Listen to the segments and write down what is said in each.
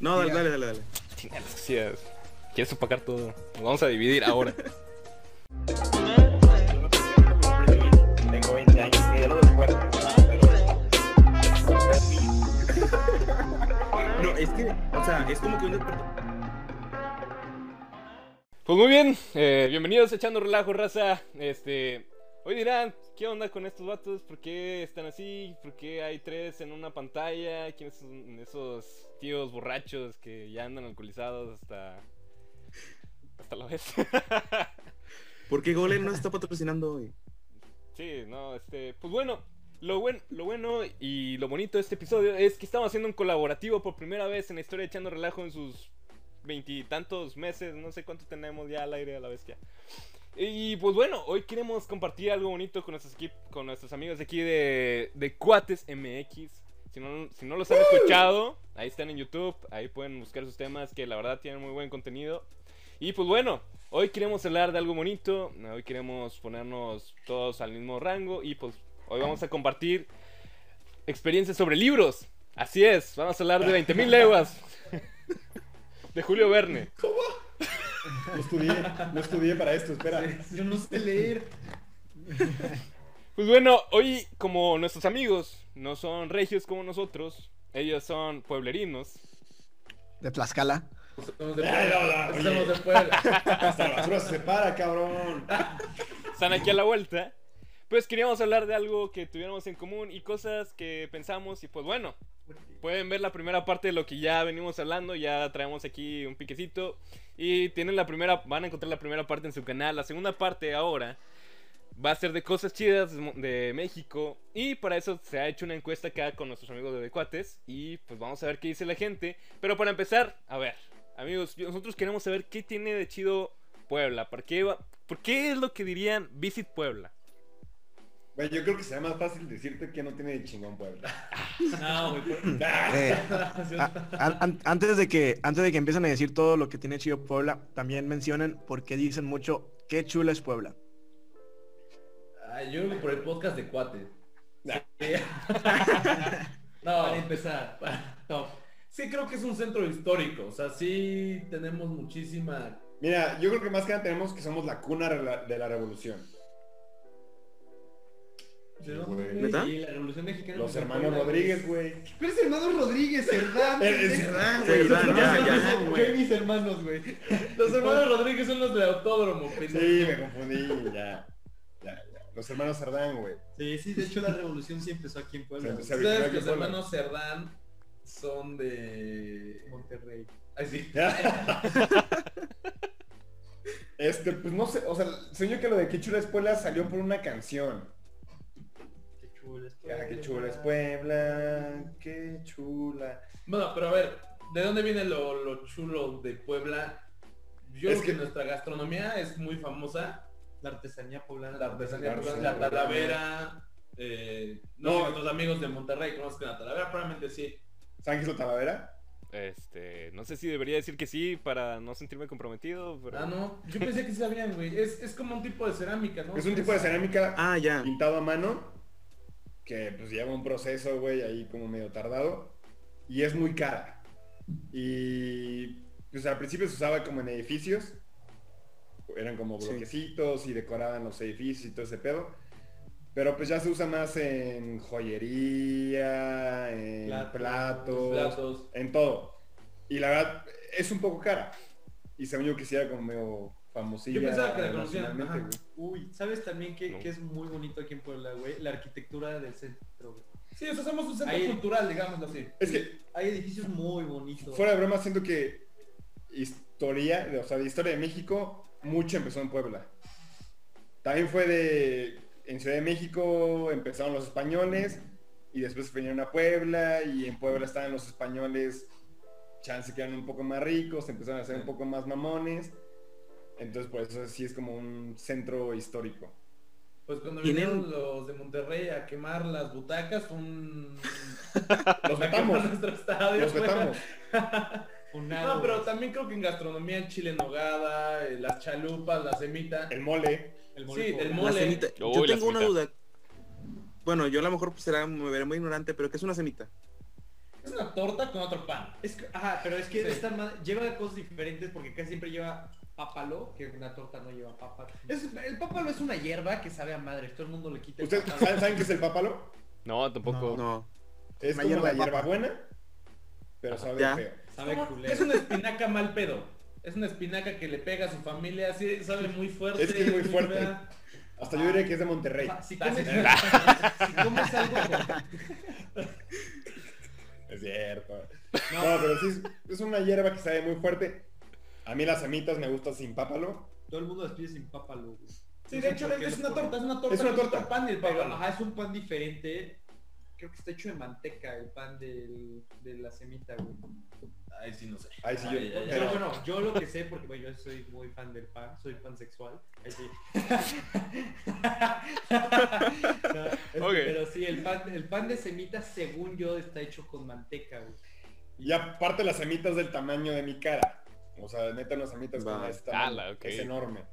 No, dale, dale, dale, dale. Sociedades. Quieres opacar todo. Nos vamos a dividir ahora. Tengo 20 años y ya lo recuerdo. No, es que, o sea, es como que un. Pues muy bien, eh, bienvenidos a Echando Relajo, raza. Este, hoy dirán, ¿qué onda con estos vatos? ¿Por qué están así? ¿Por qué hay tres en una pantalla? ¿Quiénes son esos tíos borrachos que ya andan alcoholizados hasta hasta la vez? ¿Por qué Golem no está patrocinando hoy? sí, no, este, pues bueno, lo buen, lo bueno y lo bonito de este episodio es que estamos haciendo un colaborativo por primera vez en la historia de Echando Relajo en sus veintitantos meses, no sé cuánto tenemos ya al aire a la bestia. Y pues bueno, hoy queremos compartir algo bonito con nuestros, con nuestros amigos de aquí de, de Cuates MX. Si no, si no los han escuchado, ahí están en YouTube, ahí pueden buscar sus temas que la verdad tienen muy buen contenido. Y pues bueno, hoy queremos hablar de algo bonito, hoy queremos ponernos todos al mismo rango y pues hoy vamos a compartir experiencias sobre libros. Así es, vamos a hablar de 20.000 leguas de Julio Verne. No estudié, no estudié para esto, espera. Yo no sé leer. Pues bueno, hoy como nuestros amigos no son regios como nosotros, ellos son pueblerinos. De Tlaxcala. Somos de Puebla. no, oye. Somos de Puebla. Hasta la basura se separa, cabrón. están aquí a la vuelta. Pues queríamos hablar de algo que tuviéramos en común y cosas que pensamos y pues bueno, pueden ver la primera parte de lo que ya venimos hablando, ya traemos aquí un piquecito y tienen la primera, van a encontrar la primera parte en su canal, la segunda parte ahora va a ser de cosas chidas de México y para eso se ha hecho una encuesta acá con nuestros amigos de Decuates y pues vamos a ver qué dice la gente, pero para empezar, a ver, amigos, nosotros queremos saber qué tiene de chido Puebla, ¿por qué, va- por qué es lo que dirían Visit Puebla? Güey, yo creo que será más fácil decirte que no tiene de chingón Puebla. No, güey. por- Eh, a- an- an- antes, de que, antes de que empiecen a decir todo lo que tiene chido Puebla, también mencionen por qué dicen mucho qué chula es Puebla. Ay, yo creo que por el podcast de cuates. Nah. Sí. no, para empezar. No. Sí creo que es un centro histórico. O sea, sí tenemos muchísima. Mira, yo creo que más que nada tenemos que somos la cuna de la revolución. ¿De dónde, güey. güey? ¿Neta? Y la Revolución Mexicana. Los hermanos Puebla, Rodríguez, güey. Pero es hermano Rodríguez, Cerdán. Cerdán, güey. Cerdán, ya, ya, Yo güey. y mis hermanos, güey. Los hermanos Rodríguez son los del autódromo, pendejo. Sí, me confundí, ya. Ya, ya. Los hermanos Sardán, güey. Sí, sí, de hecho la revolución sí empezó aquí en Puebla. Se- se- Ustedes, originó que los hermanos Cerdán son de. Monterrey. Ay, sí. Este, pues no sé, o sea, sueño que lo de Qué chula es Puebla salió por una canción. Qué chula es Ah, qué chula es Puebla, qué chula. Bueno, pero a ver, ¿de dónde viene lo, lo chulo de Puebla? Yo Es creo que, que- nuestra gastronomía es muy famosa. La artesanía poblana. La artesanía, La poblana, la talavera. eh, no, No. nuestros amigos de Monterrey conozcan la talavera, probablemente sí. ¿Saben qué es la talavera? Este, no sé si debería decir que sí para no sentirme comprometido, pero... Ah, no, yo pensé que sí sabían, güey. Es, es como un tipo de cerámica, ¿no? Es un tipo de cerámica Ah, ya. pintado a mano que pues lleva un proceso, güey, ahí como medio tardado y es muy cara. Y pues al principio se usaba como en edificios, eran como Sí. bloquecitos y decoraban los edificios y todo ese pedo. Pero pues ya se usa más en joyería, en Platos, platos, platos. en todo. Y la verdad es un poco cara. Y según yo quisiera como medio famosilla. Yo pensaba que la conocían. Uy, ¿sabes también que, No. que es muy bonito aquí en Puebla, güey? La arquitectura del centro, güey. Sí, o sea, somos un centro cultural, digámoslo así. Es que Hay edificios muy bonitos. Fuera de broma, siento que historia, de- o sea, de historia de México, mucho empezó en Puebla. También fue de, en Ciudad de México empezaron los españoles y después vinieron a Puebla y en Puebla estaban los españoles, chance que eran un poco más ricos, empezaron a ser un poco más mamones. Entonces por eso sí es como un centro histórico. Pues cuando Tienen- vinieron los de Monterrey a quemar las butacas, un... Los vetamos, nuestro estadio. los. Funado, No, pero también creo que en gastronomía el chile en nogada, eh, las chalupas, la semita. El mole. El Sí, el mole. Yo la tengo una duda. Bueno, yo a lo mejor pues, será, me veré muy ignorante, pero ¿qué es una semita? Es una torta con otro pan. Es que- ajá, pero es que Sí. esta lleva cosas diferentes porque casi siempre lleva pápalo, que una torta no lleva pápalo. Es- el pápalo es una hierba que sabe a madre, todo el mundo le quita el ¿Ustedes pápalo. saben, saben qué es el pápalo? No, tampoco. No. Es Una como hierba la hierbabuena, pero sabe Ya. feo. Sabe Como- culero. Es una espinaca mal pedo. Es una espinaca que le pega a su familia, así sabe muy fuerte. Es que es muy fuerte. fea. Hasta yo diría que es de Monterrey. Ah, Si comes, Ah, si comes algo con- Es cierto. No, pero sí, es, es una hierba que sabe muy fuerte. A mí las semitas me gustan sin pápalo. todo el mundo las pide sin pápalo. güey. Sí, No de hecho es una torta, es una torta. Es una torta. pan el Pero, pápalo. ajá, es un pan diferente. Creo que está hecho de manteca, el pan del, de la semita, güey. Ay, sí, no sé. Ahí sí yo- Ay. Pero bueno, yo lo que sé, porque bueno, yo soy muy fan del pan, soy pansexual. Ahí sí. No. Pero sí, el pan, el pan de semita, según yo, está hecho con manteca, güey. Y aparte las semitas del tamaño de mi cara. O sea, neta unas semitas Va. como este tamaño. Ala, ok. Es enorme.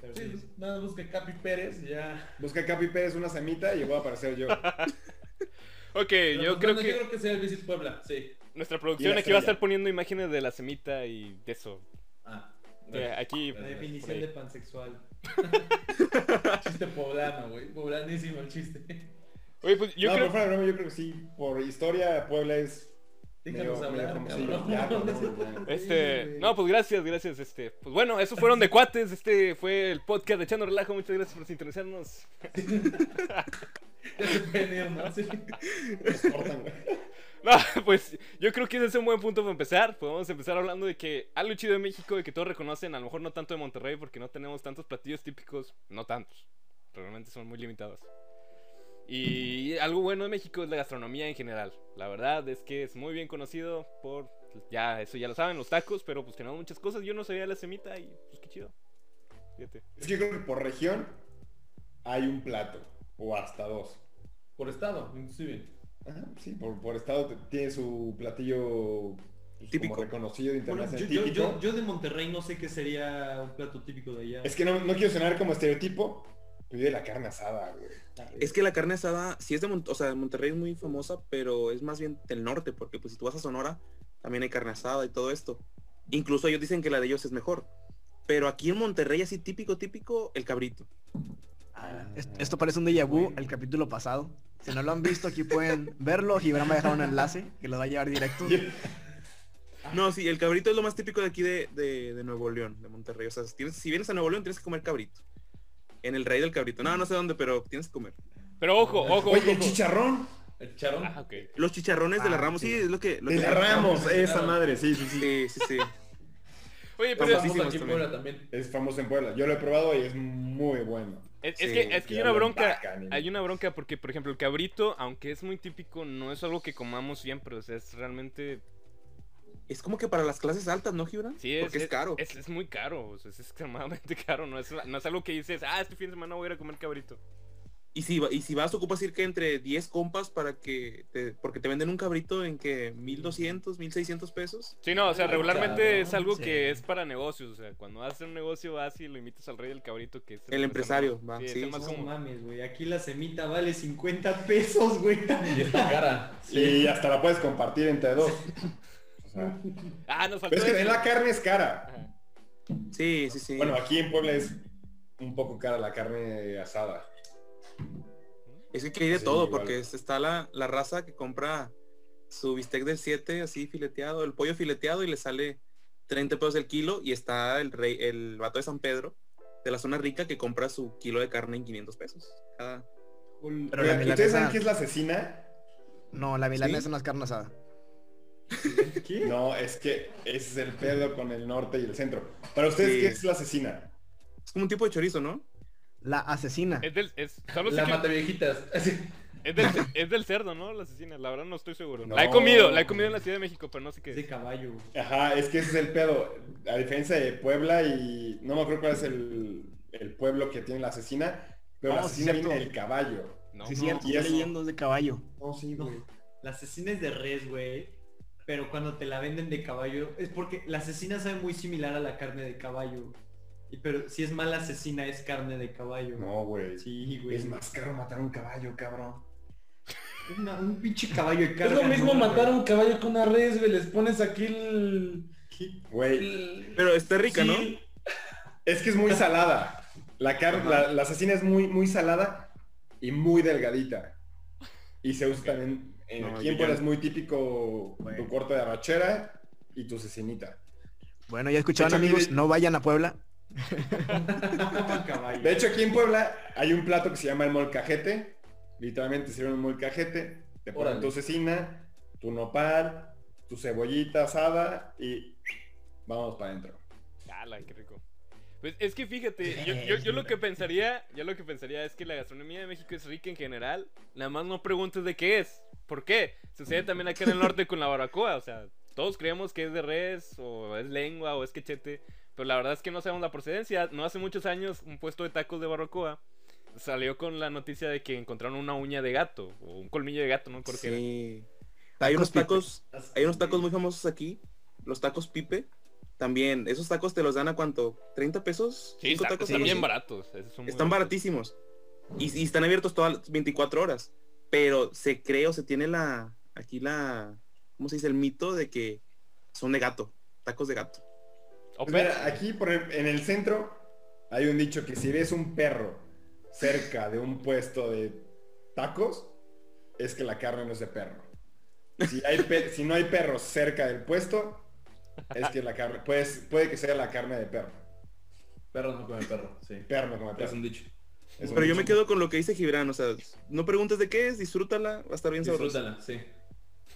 Pero sí, Sí, nada más busque Capi Pérez y ya. Busca Capi Pérez una semita y voy a aparecer yo. Ok, Pero, yo pues, creo bueno, que yo creo que sea el Visit Puebla, sí. nuestra producción aquí va a estar poniendo imágenes de la semita y de eso. Ah. Eh, aquí, La Gracias. definición de pansexual. Chiste poblano, güey. Poblanísimo el chiste. Oye, pues yo no, creo pero fuera de broma, yo creo que sí. Por historia, Puebla es... Déjanos medio- hablar, medio famosillo. cabrón. Ya, cabrón, ya. Este, no, pues gracias, gracias, este. Pues bueno, esos fueron de cuates, este fue el podcast de Echando Relajo, muchas gracias por sintonizarnos. ¿no? Pues yo creo que ese es un buen punto para empezar. Podemos empezar hablando de que algo chido de México y que todos reconocen, a lo mejor no tanto de Monterrey porque no tenemos tantos platillos típicos, no tantos, realmente son muy limitados. Y algo bueno de México es la gastronomía en general. La verdad es que es muy bien conocido por, ya eso ya lo saben, los tacos, pero pues tenemos muchas cosas. Yo no sabía la semita y pues qué chido. Fíjate. Es que yo creo que por región hay un plato. O hasta dos. Por estado, inclusive. Ajá, sí, por, por estado tiene su platillo pues, Típico. como reconocido Bueno, internacional. yo, yo, típico. yo, yo de Monterrey no sé qué sería un plato típico de allá. Es que no, no quiero sonar como estereotipo, la carne asada, güey. Es que la carne asada, sí es de, Mon- o sea, Monterrey es muy famosa, pero es más bien del norte, porque pues si tú vas a Sonora, también hay carne asada y todo esto. Incluso ellos dicen que la de ellos es mejor. Pero aquí en Monterrey, así típico, típico, el cabrito. Es- Esto parece un déjà vu al capítulo pasado. Si no lo han visto, aquí pueden verlo. Gibran va a dejar un enlace que los va a llevar directo. No, sí, el cabrito es lo más típico de aquí de, de- de Nuevo León, de Monterrey. O sea, si, tienes- si vienes a Nuevo León, tienes que comer cabrito. En el rey del cabrito. No, no sé dónde, pero tienes que comer. Pero ojo, ojo, ojo. Oye, el ojo. chicharrón. El charón. Ah. Los chicharrones de la Ah, Ramos, sí, es lo que... Lo De que la Ramos, esa madre, sí, sí, sí. Sí, sí, sí. Oye, Es pero es, famoso aquí en también. Puebla también. Es famoso en Puebla. Yo lo he probado y es muy bueno. es- Sí, es que, es que hay una bronca. Hay una bronca porque, por ejemplo, el cabrito, aunque es muy típico, no es algo que comamos siempre. O sea, es realmente Es como que para las clases altas, ¿no, Gibran? Sí, es, Porque es, caro. Es, es muy caro, o sea, es extremadamente caro. No es, no es algo que dices, ah, este fin de semana voy a ir a comer cabrito. Y si, va- y si vas, ocupas ir que entre 10 compas para que te, porque te venden un cabrito en que 1200, 1600 pesos. Sí, no, o sea, regularmente es algo sí. que es para negocios. O sea, cuando haces un negocio vas y lo invitas al rey del cabrito, que es El empresario, va, Sí, es sí, el más No común. mames, güey. Aquí la semita vale 50 pesos, güey. Y está cara. Y hasta la puedes compartir entre dos. Sea, Ah, nos faltó pero es que la carne es cara. Ajá. Sí, sí, sí. Bueno, aquí en Puebla es un poco cara la carne asada. es que hay de sí, todo, igual. porque es- está la, la raza que compra su bistec del 7 así fileteado, el pollo fileteado y le sale 30 pesos el kilo. Y está el rey, el vato de San Pedro, de la zona rica, que compra su kilo de carne en 500 pesos. Cada... Pero la ¿Ustedes saben milanesa... qué es la cecina? No, la milanesa ¿Sí? no es carne asada. ¿Qué? No, es que ese es el pedo con el norte y el centro. Para ustedes, Sí. ¿qué es la cecina? Es como un tipo de chorizo, ¿no? La asesina. Es del, es, La que- mata viejitas. Es, del, es del cerdo, ¿no? La asesina, la verdad no estoy seguro. No. La he comido, la he comido en la Ciudad de México, pero no sé qué Es de caballo. güey. Ajá, es que ese es el pedo. A diferencia de Puebla y no me acuerdo cuál es el, el pueblo que tiene la asesina, pero la Oh, sí, asesina cierto. viene del caballo. No, sí, no. cierto, y estoy eso- leyendo es de caballo. No, sí, No, la asesina es de res, güey. Pero cuando te la venden de caballo, es porque la asesina sabe muy similar a la carne de caballo. Y pero si es mala asesina es carne de caballo. No, güey. Sí, güey. Es más caro matar un caballo, cabrón. Una- un pinche caballo de Es carga. lo mismo ¿no, matar a un caballo con una res, güey. Les pones aquí el... Güey, el- Pero está rica, ¿no? Sí. es que es muy salada. La carne, la, la cecina es muy, muy salada y muy delgadita. Y se usa también, en, No, aquí en yo- Puebla es muy típico tu corte de arrachera y tu cecinita. Bueno, ya escucharon amigos, de- no vayan a Puebla. De hecho, aquí en Puebla hay un plato que se llama el molcajete. Literalmente sirven un molcajete, te ponen Órale. tu cecina, tu nopal, tu cebollita asada y vamos para adentro. Ala, qué rico. Pues es que fíjate, yo, yo, yo lo que pensaría, yo lo que pensaría es que la gastronomía de México es rica en general. Nada más no preguntes de qué es. ¿Por qué? Sucede también acá en el norte con la barbacoa. O sea, todos creemos que es de res, o es lengua, o es quechete. Pero la verdad es que no sabemos la procedencia. No hace muchos años, un puesto de tacos de barbacoa salió con la noticia de que encontraron una uña de gato, o un colmillo de gato, no creo que era. Sí. Hay unos tacos, hay unos tacos muy famosos aquí, los tacos pipe. También, esos tacos te los dan a cuánto? ¿30 pesos? Sí, ¿Cinco está- tacos, están algo bien baratos. esos son muy Están baratísimos. Y, y están abiertos todas las 24 horas. Pero se cree o se tiene la, aquí la, ¿cómo se dice? El mito de que son de gato, tacos de gato. Pues mira, aquí por el- en el centro hay un dicho que si ves un perro cerca de un puesto de tacos, es que la carne no es de perro. Si, hay pe- si no hay perros cerca del puesto, es que la carne, pues, puede que sea la carne de perro. Perro no come perro, sí. Perro no come Es perro. un dicho. Es un Pero yo me dicho. quedo con lo que dice Gibran, o sea, no preguntes de qué es, disfrútala, va a estar bien sabrosa. Disfrútala, sí.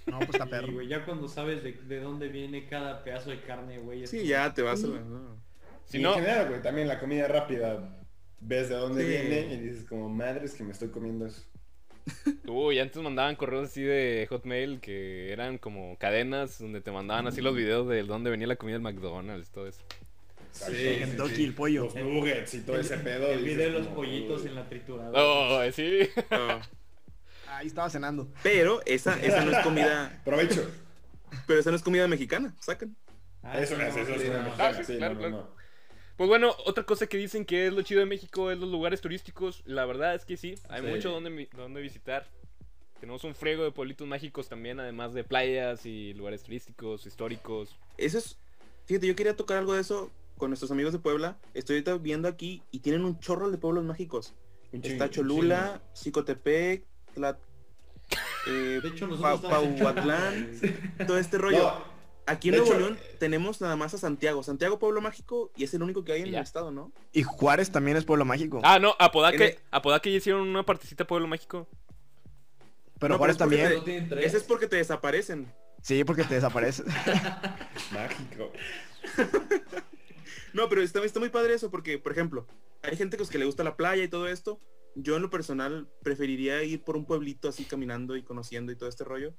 No, pues está Sí, perro. güey, ya cuando sabes de, de dónde viene cada pedazo de carne, güey. Sí, ya te vas a la... no. Si Y no, en general, güey, también la comida rápida, ves de dónde Sí. viene y dices como, madres que me estoy comiendo eso. Uy, antes mandaban correos así de Hotmail que eran como cadenas donde te mandaban así los videos de dónde venía la comida del McDonald's, todo eso. Sí, Kentucky, sí, sí. el pollo. Los nuggets y todo ese pedo. El video de los como, pollitos uy. en la trituradora. Oh, sí. No. Ahí estaba cenando. Pero esa, esa no es comida, Provecho. pero esa no es comida mexicana, sacan. Ah, Eso sí, no es, eso es sí, una no. mexicana, Ah, sí, sí, claro, no, no, claro. no. Pues bueno, otra cosa que dicen que es lo chido de México es los lugares turísticos. La verdad es que sí, hay Sí. mucho donde, donde visitar. Tenemos un frego de pueblitos mágicos también, además de playas y lugares turísticos, históricos. Eso es, fíjate, yo quería tocar algo de eso con nuestros amigos de Puebla. Estoy ahorita viendo aquí y tienen un chorro de pueblos mágicos. Un chingo, Está Cholula, Xicotepec, Tlat, eh, De hecho, Pa- nosotros estamos en Pauatlán, todo este rollo. No, Aquí en de Nuevo hecho, León tenemos nada más a Santiago. Santiago Pueblo Mágico y es el único que hay en el estado, ¿no? Y Juárez también es pueblo mágico. Ah, no, Apodaca, el- Apodaca ya hicieron una partecita Pueblo Mágico. pero no, Juárez pero es porque también. Ese es porque te desaparecen. Sí, porque te desapareces. mágico. No, pero está, está muy padre eso porque, por ejemplo, hay gente pues, que le gusta la playa y todo esto. Yo en lo personal preferiría ir por un pueblito así caminando y conociendo y todo este rollo.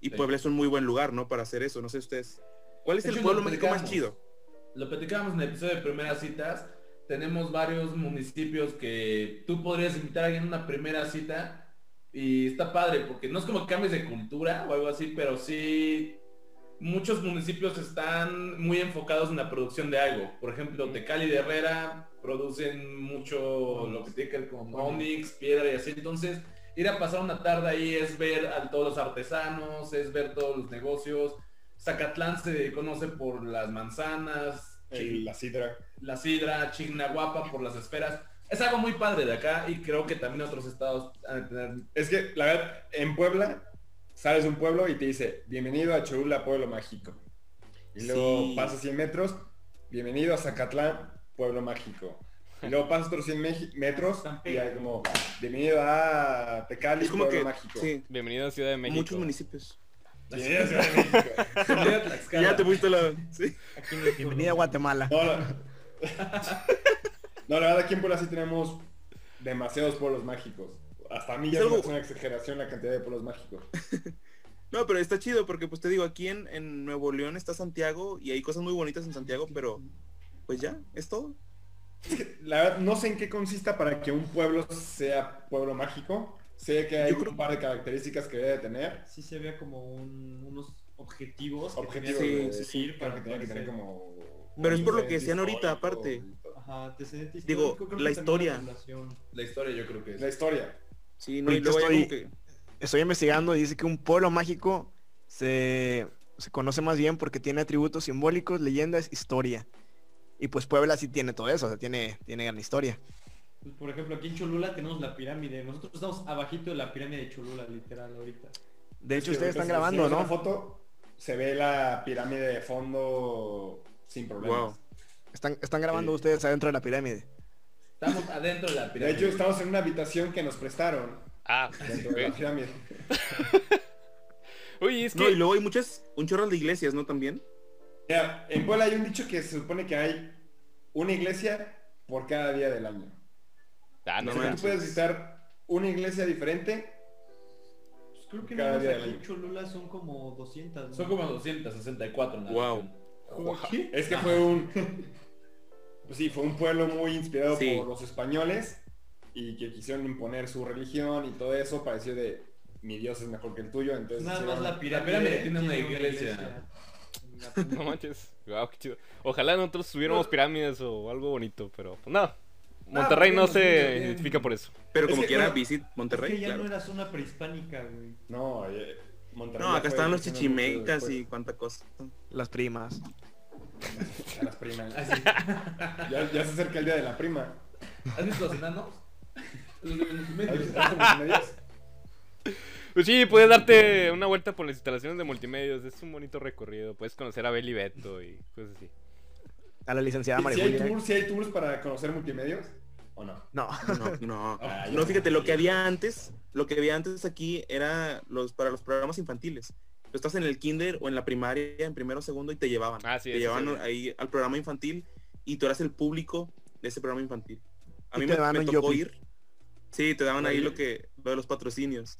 Y Sí. Puebla es un muy buen lugar, ¿no? Para hacer eso. No sé ustedes. ¿Cuál es De el hecho, pueblo lo mágico más platicamos. chido? Lo platicábamos en el episodio de primeras citas. Tenemos varios municipios que tú podrías invitar a alguien a una primera cita y está padre porque no es como que cambies de cultura o algo así, pero sí muchos municipios están muy enfocados en la producción de algo. Por ejemplo, Tecali de Herrera producen mucho lo que tiene que ver con onyx, piedra y así. Entonces, ir a pasar una tarde ahí es ver a todos los artesanos, es ver todos los negocios. Zacatlán se conoce por las manzanas, El- la sidra. la sidra, Chignahuapa por las esferas. Es algo muy padre de acá y creo que también otros estados han de tener Es que, la verdad, en Puebla, sales de un pueblo y te dice, bienvenido a Cholula, pueblo mágico. Y luego Sí. pasas 100 metros, bienvenido a Zacatlán, pueblo mágico. Y luego pasas otros 100 meji- metros y hay como, bienvenido a Tecali, Es como que, mágico. sí, Bienvenido a Ciudad de México. muchos municipios. Bienvenido a Ciudad de México. Bienvenido a Tlaxcala. Ya te fuiste la... Sí. Bienvenida a Guatemala. No, la... no, la verdad aquí en Puebla sí tenemos demasiados pueblos mágicos. Hasta a mí ya Es algo- una exageración la cantidad de pueblos mágicos. No, pero está chido porque pues te digo, aquí en, en Nuevo León está Santiago y hay cosas muy bonitas en Santiago, pero pues ya, es todo. La verdad, no sé en qué consista para que un pueblo sea pueblo mágico. Sé que hay Yo creo- un par de características que debe tener. Sí se vea como un- unos objetivos. que Objetivos que Sí, de- sí, que tenía que poder tener ser- como... Pero es por lo que decían ahorita, aparte. Ajá, Digo, la historia. La historia yo creo que es. La historia. Sí, no, luego estoy- que... estoy investigando y dice que un pueblo mágico se, se conoce más bien porque tiene atributos simbólicos, leyendas, historia. Y pues Puebla sí tiene todo eso, o sea, tiene, tiene gran historia. Pues, por ejemplo, aquí en Cholula tenemos la pirámide. Nosotros estamos abajito de la pirámide de Cholula, literal, ahorita. De hecho, Sí, ustedes están grabando, ¿no? una foto, se ve la pirámide de fondo sin problemas. Wow. Están, están grabando Sí. ustedes adentro de la pirámide. Estamos adentro de la De pirámide. hecho, estamos en una habitación que nos prestaron Ah, dentro de la pirámide. Oye, es No, que... y luego hay muchas, un chorro de iglesias, ¿no? También. Mira, en Puebla hay un dicho que se supone que hay una iglesia por cada día del año. Ah, no o sea, tú puedes visitar una iglesia diferente. Pues creo que Cada día del aquí en año. Cholula son como 200. ¿no? Son como 264 en la Wow. Es que fue un... Pues sí, fue un pueblo muy inspirado Sí. por los españoles y que quisieron imponer su religión y todo eso. Pareció de mi Dios es mejor que el tuyo, entonces... Nada más la pirámide, pirámide tiene una iglesia. No manches. Wow, qué chido. Ojalá nosotros tuviéramos pirámides o algo bonito, pero pues nada. Monterrey no nos se bien. identifica por eso. Pero Es como que, quiera, bueno, visit Es Monterrey, que ya claro. no era zona prehispánica, güey. No, eh, Monterrey No, acá estaban los chichimecas y cuánta cosa. Las primas. A las primas. Así. Ya, ya se acerca el día de la prima. ¿Has visto los enanos? Los los ¿Has medios. Pues sí, puedes darte una vuelta por las instalaciones de multimedios. Es un bonito recorrido. Puedes conocer a Beli Beto y cosas así. A la licenciada ¿Sí María hay, Julia. tours, ¿Sí hay tours para conocer multimedios? ¿O no? No. No, no. Ah, No, fíjate, lo que había antes, lo que había antes aquí era los para los programas infantiles. Tú estás en el kinder o en la primaria, en primero o segundo, y te llevaban. Ah, sí, te llevaban sí. ahí al programa infantil y tú eras el público de ese programa infantil. A mí me, me tocó Yopi. ir. Sí, te daban ahí lo que, lo de los patrocinios.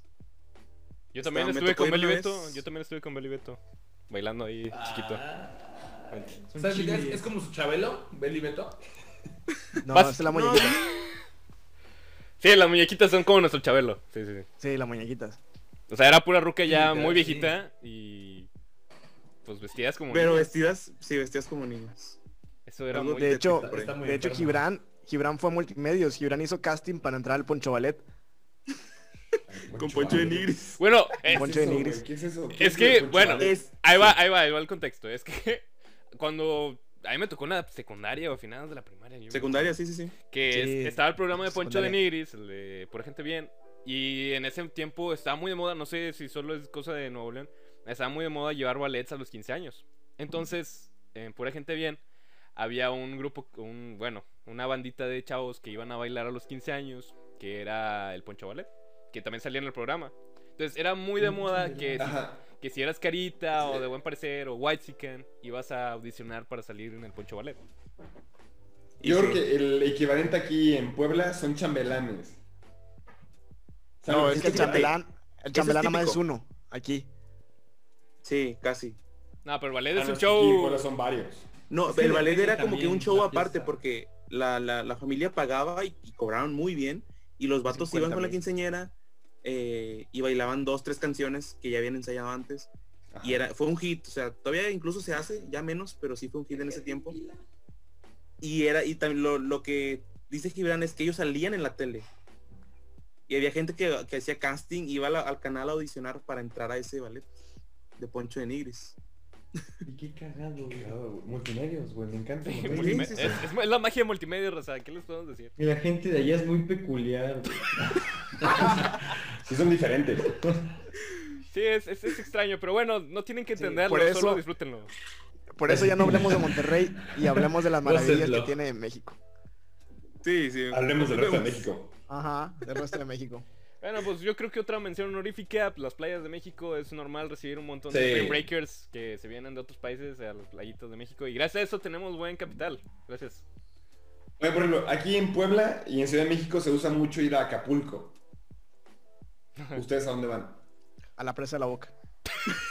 Yo también estuve con una Beto. Yo también estuve con Beli Beto. Bailando ahí, chiquito. Ah. Son ¿Sabes qué es? como su Chabelo, Beli Beto. No, Vas- es la No. muñequita. Sí, las muñequitas son como nuestro Chabelo. Sí, sí, sí. Sí, las muñequitas. O sea, era pura ruca ya Sí, muy sí. viejita y pues vestidas como Pero niñas. vestidas, sí, vestidas como niños. Eso era algo muy De hecho, Está- está muy de hecho. Gibran, Gibran fue a multimedios. Gibran hizo casting para entrar al Poncho Ballet. Con Poncho de Nigris. Bueno, ¿Qué es, Poncho de eso, Nigris. ¿Qué es eso? ¿Qué Es que, bueno? Es, ahí va, ahí va, ahí va el contexto. Es que cuando a mí me tocó en la secundaria o finales de la primaria. yo- secundaria, sí, sí, sí. Que Sí, es- estaba el programa de Poncho de secundaria. Nigris, el de Por Gente Bien. Y en ese tiempo estaba muy de moda, no sé si solo es cosa de Nuevo León, estaba muy de moda llevar ballets a los 15 años. Entonces, en Pura Gente Bien, había un grupo, un, bueno, una bandita de chavos que iban a bailar a los 15 años, que era el Poncho Ballet, que también salía en el programa. Entonces, era muy de moda que, si- que si eras carita o de buen parecer o white chicken, ibas a audicionar para salir en el Poncho Ballet. Y Yo sí. creo que el equivalente aquí en Puebla son chambelanes. ¿Sabes No, es que el chambelán, el chambelán nada más es uno. Aquí. Sí, casi. No, pero el ballet Ah, es no, un aquí show... Puebla son varios. No, que el ballet era como que un show aparte porque la, la, la familia pagaba y, y cobraban muy bien y los vatos 50 iban con la mil. quinceñera eh, y bailaban dos, tres canciones que ya habían ensayado antes Ajá. y era fue un hit, o sea, todavía incluso se hace, ya menos, pero sí fue un hit en ese tiempo. Y era y también lo, lo que dice Gibran es que ellos salían en la tele. Y había gente que, que hacía casting, iba la- al canal a audicionar para entrar a ese ballet de Poncho de Nigris. Y qué cagado, güey. Claro, güey, Multimedios, güey, me encanta. Sí, multimedios. multime- sí, sí. Es, es- es la magia de multimedia, Rosa. ¿Qué les podemos decir? Y la gente de allá es muy peculiar, güey. Sí son diferentes. Sí, es, es, es extraño, pero bueno, no tienen que Sí, entenderlo, por eso- solo disfrútenlo. Por eso ya no hablemos de Monterrey y hablemos de las maravillas que tiene México. Sí, sí. Hablemos del resto de. México. Ajá, del resto de México. Bueno, pues yo creo que otra mención honorífica, las playas de México, es normal recibir un montón Sí. de Spring breakers que se vienen de otros países a las playitas de México y gracias a eso tenemos buen capital. Gracias. Oye, por ejemplo, aquí en Puebla y en Ciudad de México se usa mucho ir a Acapulco. ¿Ustedes a dónde van? A la presa de la boca.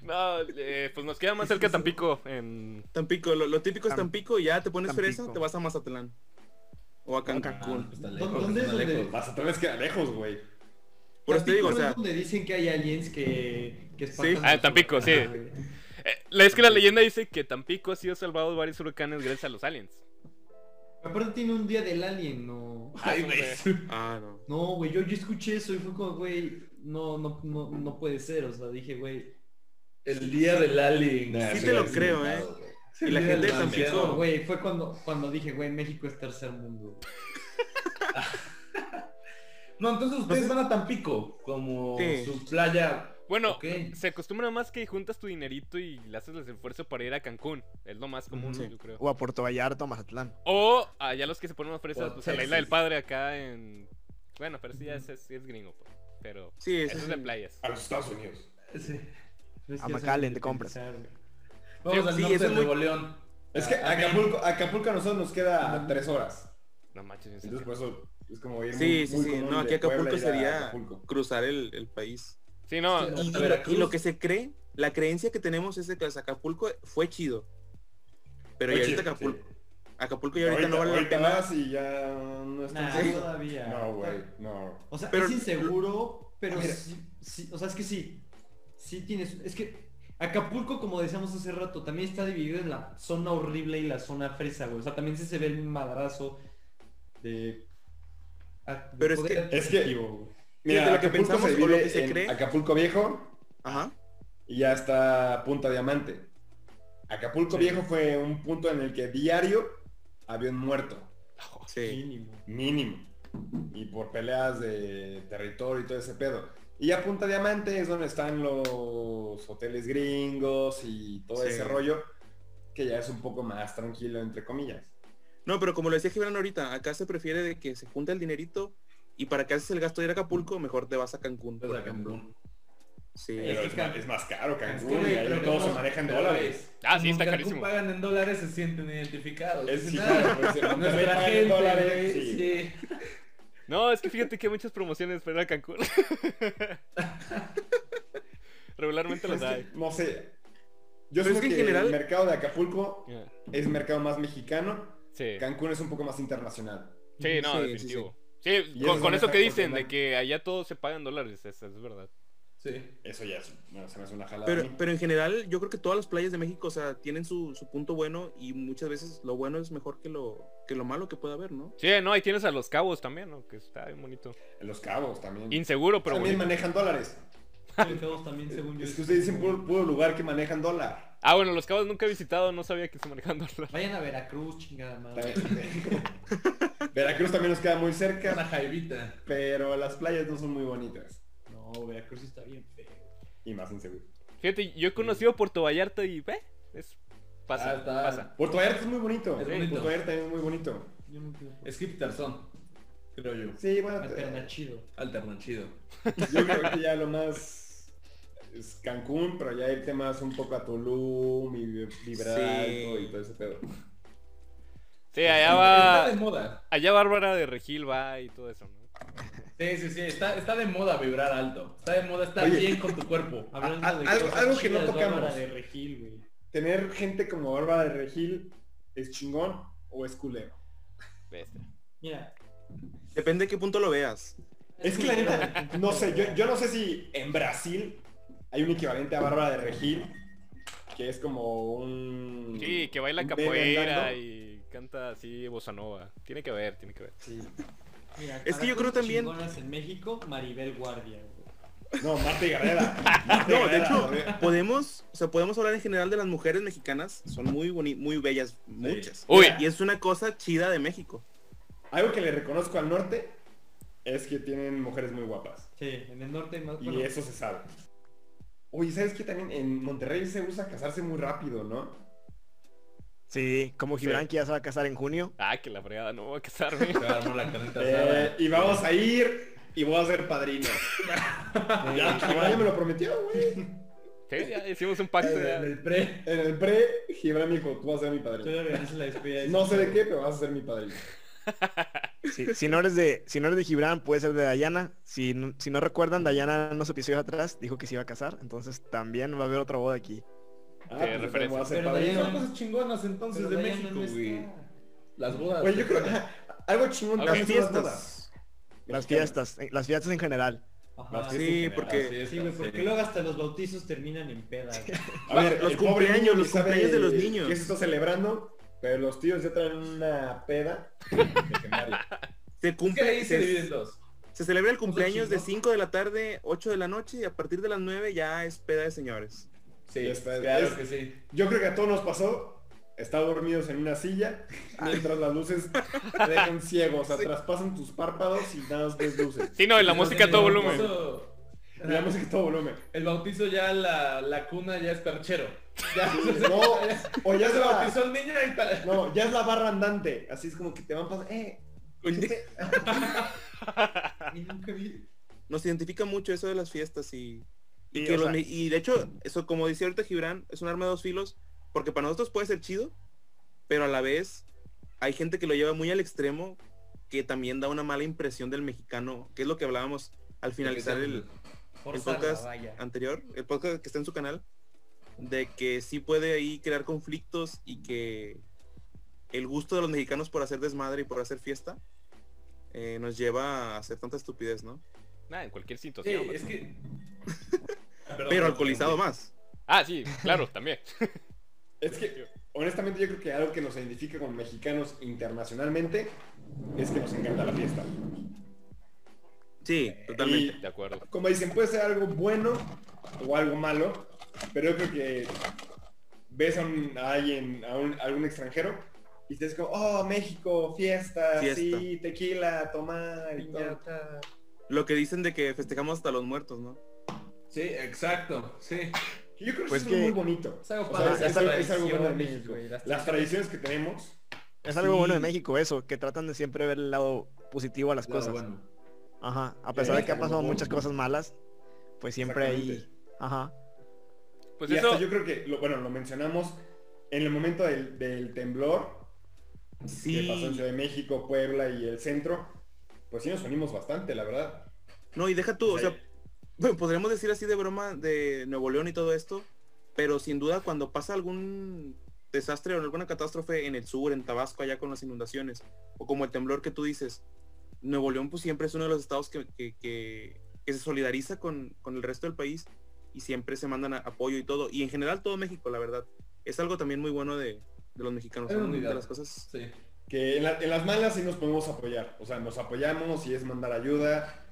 No, eh, pues nos queda más cerca Tampico en... Tampico, lo, lo típico es Tam- Tampico y ya te pones Tampico. fresa, te vas a Mazatlán. O a Cancún. Cancún. pues está ¿Dó- lejos, ¿Dónde es donde-. Vas a vez queda lejos, güey. Por eso te digo, o sea, es donde dicen que hay aliens que, que espantan Sí. Ah, Tampico, sí. Eh, la- es que la leyenda dice que Tampico ha sido salvado de varios huracanes gracias a los aliens. Aparte tiene un día del alien, no. Ay, güey. ah, no. No, güey, yo, yo escuché eso y fue como, güey, no, no, no, no puede ser. O sea, dije, güey. El día del alien. Nah, Sí sí, te lo sí, creo, sí, ¿eh? Y la gente. No, güey, fue cuando, cuando dije, güey, México es tercer mundo. No, entonces ustedes van a Tampico como Sí. su playa. Bueno, se acostumbra más que juntas tu dinerito y le haces el esfuerzo para ir a Cancún. Es lo más común, yo creo. O a Puerto Vallarta o Mazatlán. O allá los que se ponen más fresas, pues a la isla del padre acá en. Bueno, pero sí ya es, es, es gringo, pues. Pero. Sí, Eso eso es de playas. A los Estados Unidos. Sí. A McAllen te compras. Vamos Sí, al norte de es muy- Nuevo León. Es que Ah, Acapulco, Acapulco a nosotros nos queda a tres horas. No manches, Entonces por eso es como ir Sí, muy, sí, muy sí. No, aquí Acapulco a sería Acapulco. cruzar el, el país. Sí, no. Sí, Y, lo, Veracruz. y lo que se cree, la creencia que tenemos es de que Acapulco fue chido. Pero ya ahorita Acapulco, sí. Acapulco ya ahorita, no vale la pena. y ya no es tan Nah, seguro. todavía. No, güey, no. O sea, Pero- es inseguro, pero sí- o sea, es que sí. Sí tienes. Es que Acapulco, como decíamos hace rato, también está dividido en la zona horrible y la zona fresa, güey. O sea, también sí se ve el madrazo de. ah, de Pero es que- es que- güey. Mira, de lo que Acapulco pensamos se o lo divide que se en cree. Acapulco Viejo Ajá. y ya está Punta Diamante. Acapulco Sí. Viejo fue un punto en el que diario había un muerto, Sí. Mínimo. mínimo. Y por peleas de territorio y todo ese pedo. Y ya Punta Diamante es donde están los hoteles gringos y todo Sí. ese rollo, que ya es un poco más tranquilo, entre comillas. No, pero como lo decía Gibran ahorita, acá se prefiere de que se junta el dinerito y para que haces el gasto de ir a Acapulco, mejor te vas a Cancún, Pues a. Sí. Pero que es, Can- ma- es más caro Cancún y ahí pero todo como- se maneja en dólares. Ah, sí, está Cancún carísimo. pagan en dólares, se sienten identificados. Es, sí, "Ah, claro, pues, Nuestra en gente, dólares, güey, sí. sí. No, es que fíjate que hay muchas promociones para ir a Cancún. Regularmente las hay. no sé. Yo sé es que que, en general- el mercado de Acapulco Ya. es mercado más mexicano, Sí. Cancún es un poco más internacional. Sí, no, Sí, sí, definitivo. Sí, con, eso con que dicen, de que allá todo se paga en dólares, es, es verdad. Sí. Eso ya es, se me hace una jalada. Pero, en general, yo creo que todas las playas de México, o sea, tienen su, su punto bueno y muchas veces lo bueno es mejor que lo, que lo malo que pueda haber, ¿no? Sí, no, ahí tienes a los cabos también, ¿no? Que está bien bonito. Los Cabos también. Inseguro, pero también bonito. manejan dólares. Los Cabos también, según yo. Es que ustedes dicen puro, puro lugar que manejan dólar. Ah, bueno, los cabos nunca he visitado, no sabía que se manejaban dólares. Vayan a Veracruz, chingada madre. Veracruz también nos queda muy cerca, jaivita. pero las playas no son muy bonitas. No, Veracruz está bien feo. Y más inseguro. Fíjate, yo he conocido Puerto Vallarta y, ve, es... Pasa, Ah, está- pasa. Puerto Vallarta es muy bonito. Es Sí, bonito. Puerto Vallarta es muy bonito. Yo no quiero. Es Tarzón, creo yo. Sí, bueno, te- Alternachido. Alternachido. yo creo que ya lo más es Cancún, pero ya irte más un poco a Tulum y vi- vibrar Sí. y todo ese pedo. Sí, allá Está de va... moda. Allá Bárbara de Regil va y todo eso, ¿no? Sí, sí, sí. Está, está de moda vibrar alto. Está de moda estar Oye. bien con tu cuerpo. Hablando a- de algo- cosas algo que no tocamos. Bárbara de Regil, güey. Tener gente como Bárbara de Regil es chingón o es culero. Bestia. Mira. Depende de qué punto lo veas. Es que la neta, no sé, yo, yo no sé si en Brasil hay un equivalente a Bárbara de Regil, que es como un... Sí, que baila capoeira y canta así bossa nova. Tiene que ver, tiene que ver. Sí. Mira, Es que yo creo también- en México, Maribel Guardia, güey. No, Marta y. Marta y No, de hecho, podemos, o sea, podemos hablar en general de las mujeres mexicanas, son muy boni muy bellas, muchas. Uy. Y es una cosa chida de México. Algo que le reconozco al norte es que tienen mujeres muy guapas. Sí, en el norte hay más. Y bueno, eso se sabe. Oye, ¿sabes qué? También en Monterrey se usa casarse muy rápido, ¿no? Sí, como Gibran que ya se va a casar en junio. Ah, que la fregada, no voy a casarme. La Eh, asada. y vamos a ir y voy a ser padrino. ya, Gibran ya me lo prometió, güey. Sí, ya hicimos un pacto. ya. En el pre. En el pre, Gibran me dijo, tú vas a ser mi padrino. No sé de qué, pero vas a ser mi padrino. Sí, si, no eres de, si no eres de Gibran, puede ser de Dayana. Si no, si no recuerdan, Dayana en unos episodios atrás dijo que se iba a casar. Entonces también va a haber otra boda aquí. Ah, pues referencia. Pero padrino. Son cosas chingonas entonces Pero de México, güey. Las bodas. Oye, yo creo algo chingón Las fiestas. Las fiestas, eh, las fiestas en general. Ajá. Sí, porque-. Sí, güey, porque luego hasta los bautizos terminan en peda. güey. A ver, Los cumpleaños, los cumpleaños de los niños. ¿Qué se está celebrando? Pero los tíos ya traen una peda. Se que cumple, se divide en se, dos. Se celebra el cumpleaños de chingón. 5 de la tarde, 8 de la noche y a partir de las 9 ya es peda de señores. Sí, claro es- que sí. Yo creo que a todos nos pasó estar dormidos en una silla mientras las luces te dejan ciego, o sea, traspasan tus párpados y nada más ves luces. Sí, no, en la música a todo volumen. la música a todo volumen. El bautizo ya la, la cuna ya es perchero. Ya, No, o ya se bautizó el niño y tal. no, ya es la barra andante. Así es como que te van pasando, eh, chúpe. Y nunca vi. Nos identifica mucho eso de las fiestas y, y Sí, que o los sea- me- y de hecho, eso como decía ahorita Gibran, es un arma de dos filos, porque para nosotros puede ser chido, pero a la vez hay gente que lo lleva muy al extremo, que también da una mala impresión del mexicano, que es lo que hablábamos al finalizar el, podcast anterior, el podcast que está en su canal, de que sí puede ahí crear conflictos y que el gusto de los mexicanos por hacer desmadre y por hacer fiesta eh, nos lleva a hacer tanta estupidez, ¿no? Nada, en cualquier Sí, situación. es que... Pero alcoholizado más. Ah, sí, claro, también. Es que, honestamente, yo creo que algo que nos identifica como mexicanos internacionalmente es que nos encanta la fiesta. Sí, totalmente. Y, De acuerdo. como dicen, puede ser algo bueno o algo malo, pero yo creo que ves a, un- a alguien, a, un- a algún extranjero y te como, oh, México, fiesta, Fiesta. sí, tequila, tomar y todo. Piñata. Lo que dicen de que festejamos hasta los muertos, ¿no? Sí, exacto, sí. Yo creo que Pues es que- muy bonito. Es algo O padre, sea, es, las algo, es algo bueno de tradiciones, México. güey, las Las tradiciones que tenemos. Es algo bueno de Sí. México eso, que tratan de siempre ver el lado positivo a las Claro, cosas. bueno. Ajá. A pesar de que ha Exacto. pasado muchas cosas malas, pues siempre hay. Exactamente. Ajá. Pues y eso, hasta yo creo que, lo- bueno, lo mencionamos en el momento del, del temblor que pasó en Sí. Ciudad de México, Puebla y el centro, pues sí nos unimos bastante, la verdad. No, y deja tú, o Sí. sea, bueno, podríamos decir así de broma de Nuevo León y todo esto, pero sin duda cuando pasa algún desastre o alguna catástrofe en el sur, en Tabasco, allá con las inundaciones, o como el temblor que tú dices, Nuevo León pues siempre es uno de los estados que, que- que- que se solidariza con, con el resto del país y siempre se mandan a- apoyo y todo, y en general todo México, la verdad. Es algo también muy bueno de, de los mexicanos, de las cosas... Sí. Que en, la- en las malas sí nos podemos apoyar, o sea, nos apoyamos y es mandar ayuda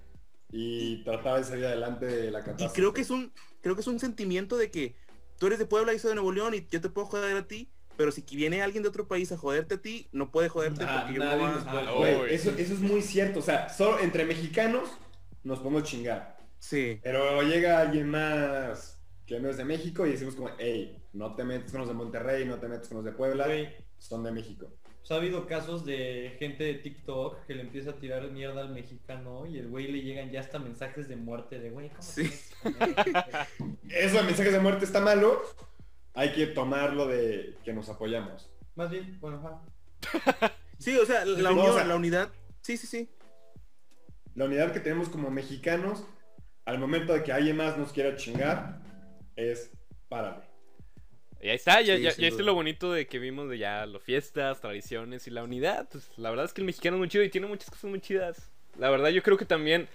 y tratar de salir adelante de la Y catástrofe. creo que es un, creo que es un sentimiento de que tú eres de Puebla y soy de Nuevo León y yo te puedo joder a ti, pero si viene alguien de otro país a joderte a ti, no puede joderte Ah, porque yo no nos va- Ah, eso, eso es muy cierto, o sea, solo entre mexicanos nos podemos chingar. Sí, Pero llega alguien más que no es de México y decimos como, hey, no te metes con los de Monterrey, no te metes con los de Puebla, son de México. Pues ha habido casos de gente de TikTok que le empieza a tirar mierda al mexicano y el güey le llegan ya hasta mensajes de muerte de güey, ¿cómo Sí. metes con él?" Eso de mensajes de muerte está malo, hay que tomarlo de que nos apoyamos. Más bien, bueno, ajá. sí, o sea, la No, unión, o sea- la unidad, sí, sí, sí. La unidad que tenemos como mexicanos, al momento de que alguien más nos quiera chingar, es párale. Y ahí está, ya, Sí, ya, ya está duda. lo bonito de que vimos de ya las fiestas, tradiciones y la unidad. Pues la verdad es que el mexicano es muy chido y tiene muchas cosas muy chidas. La verdad yo creo que también,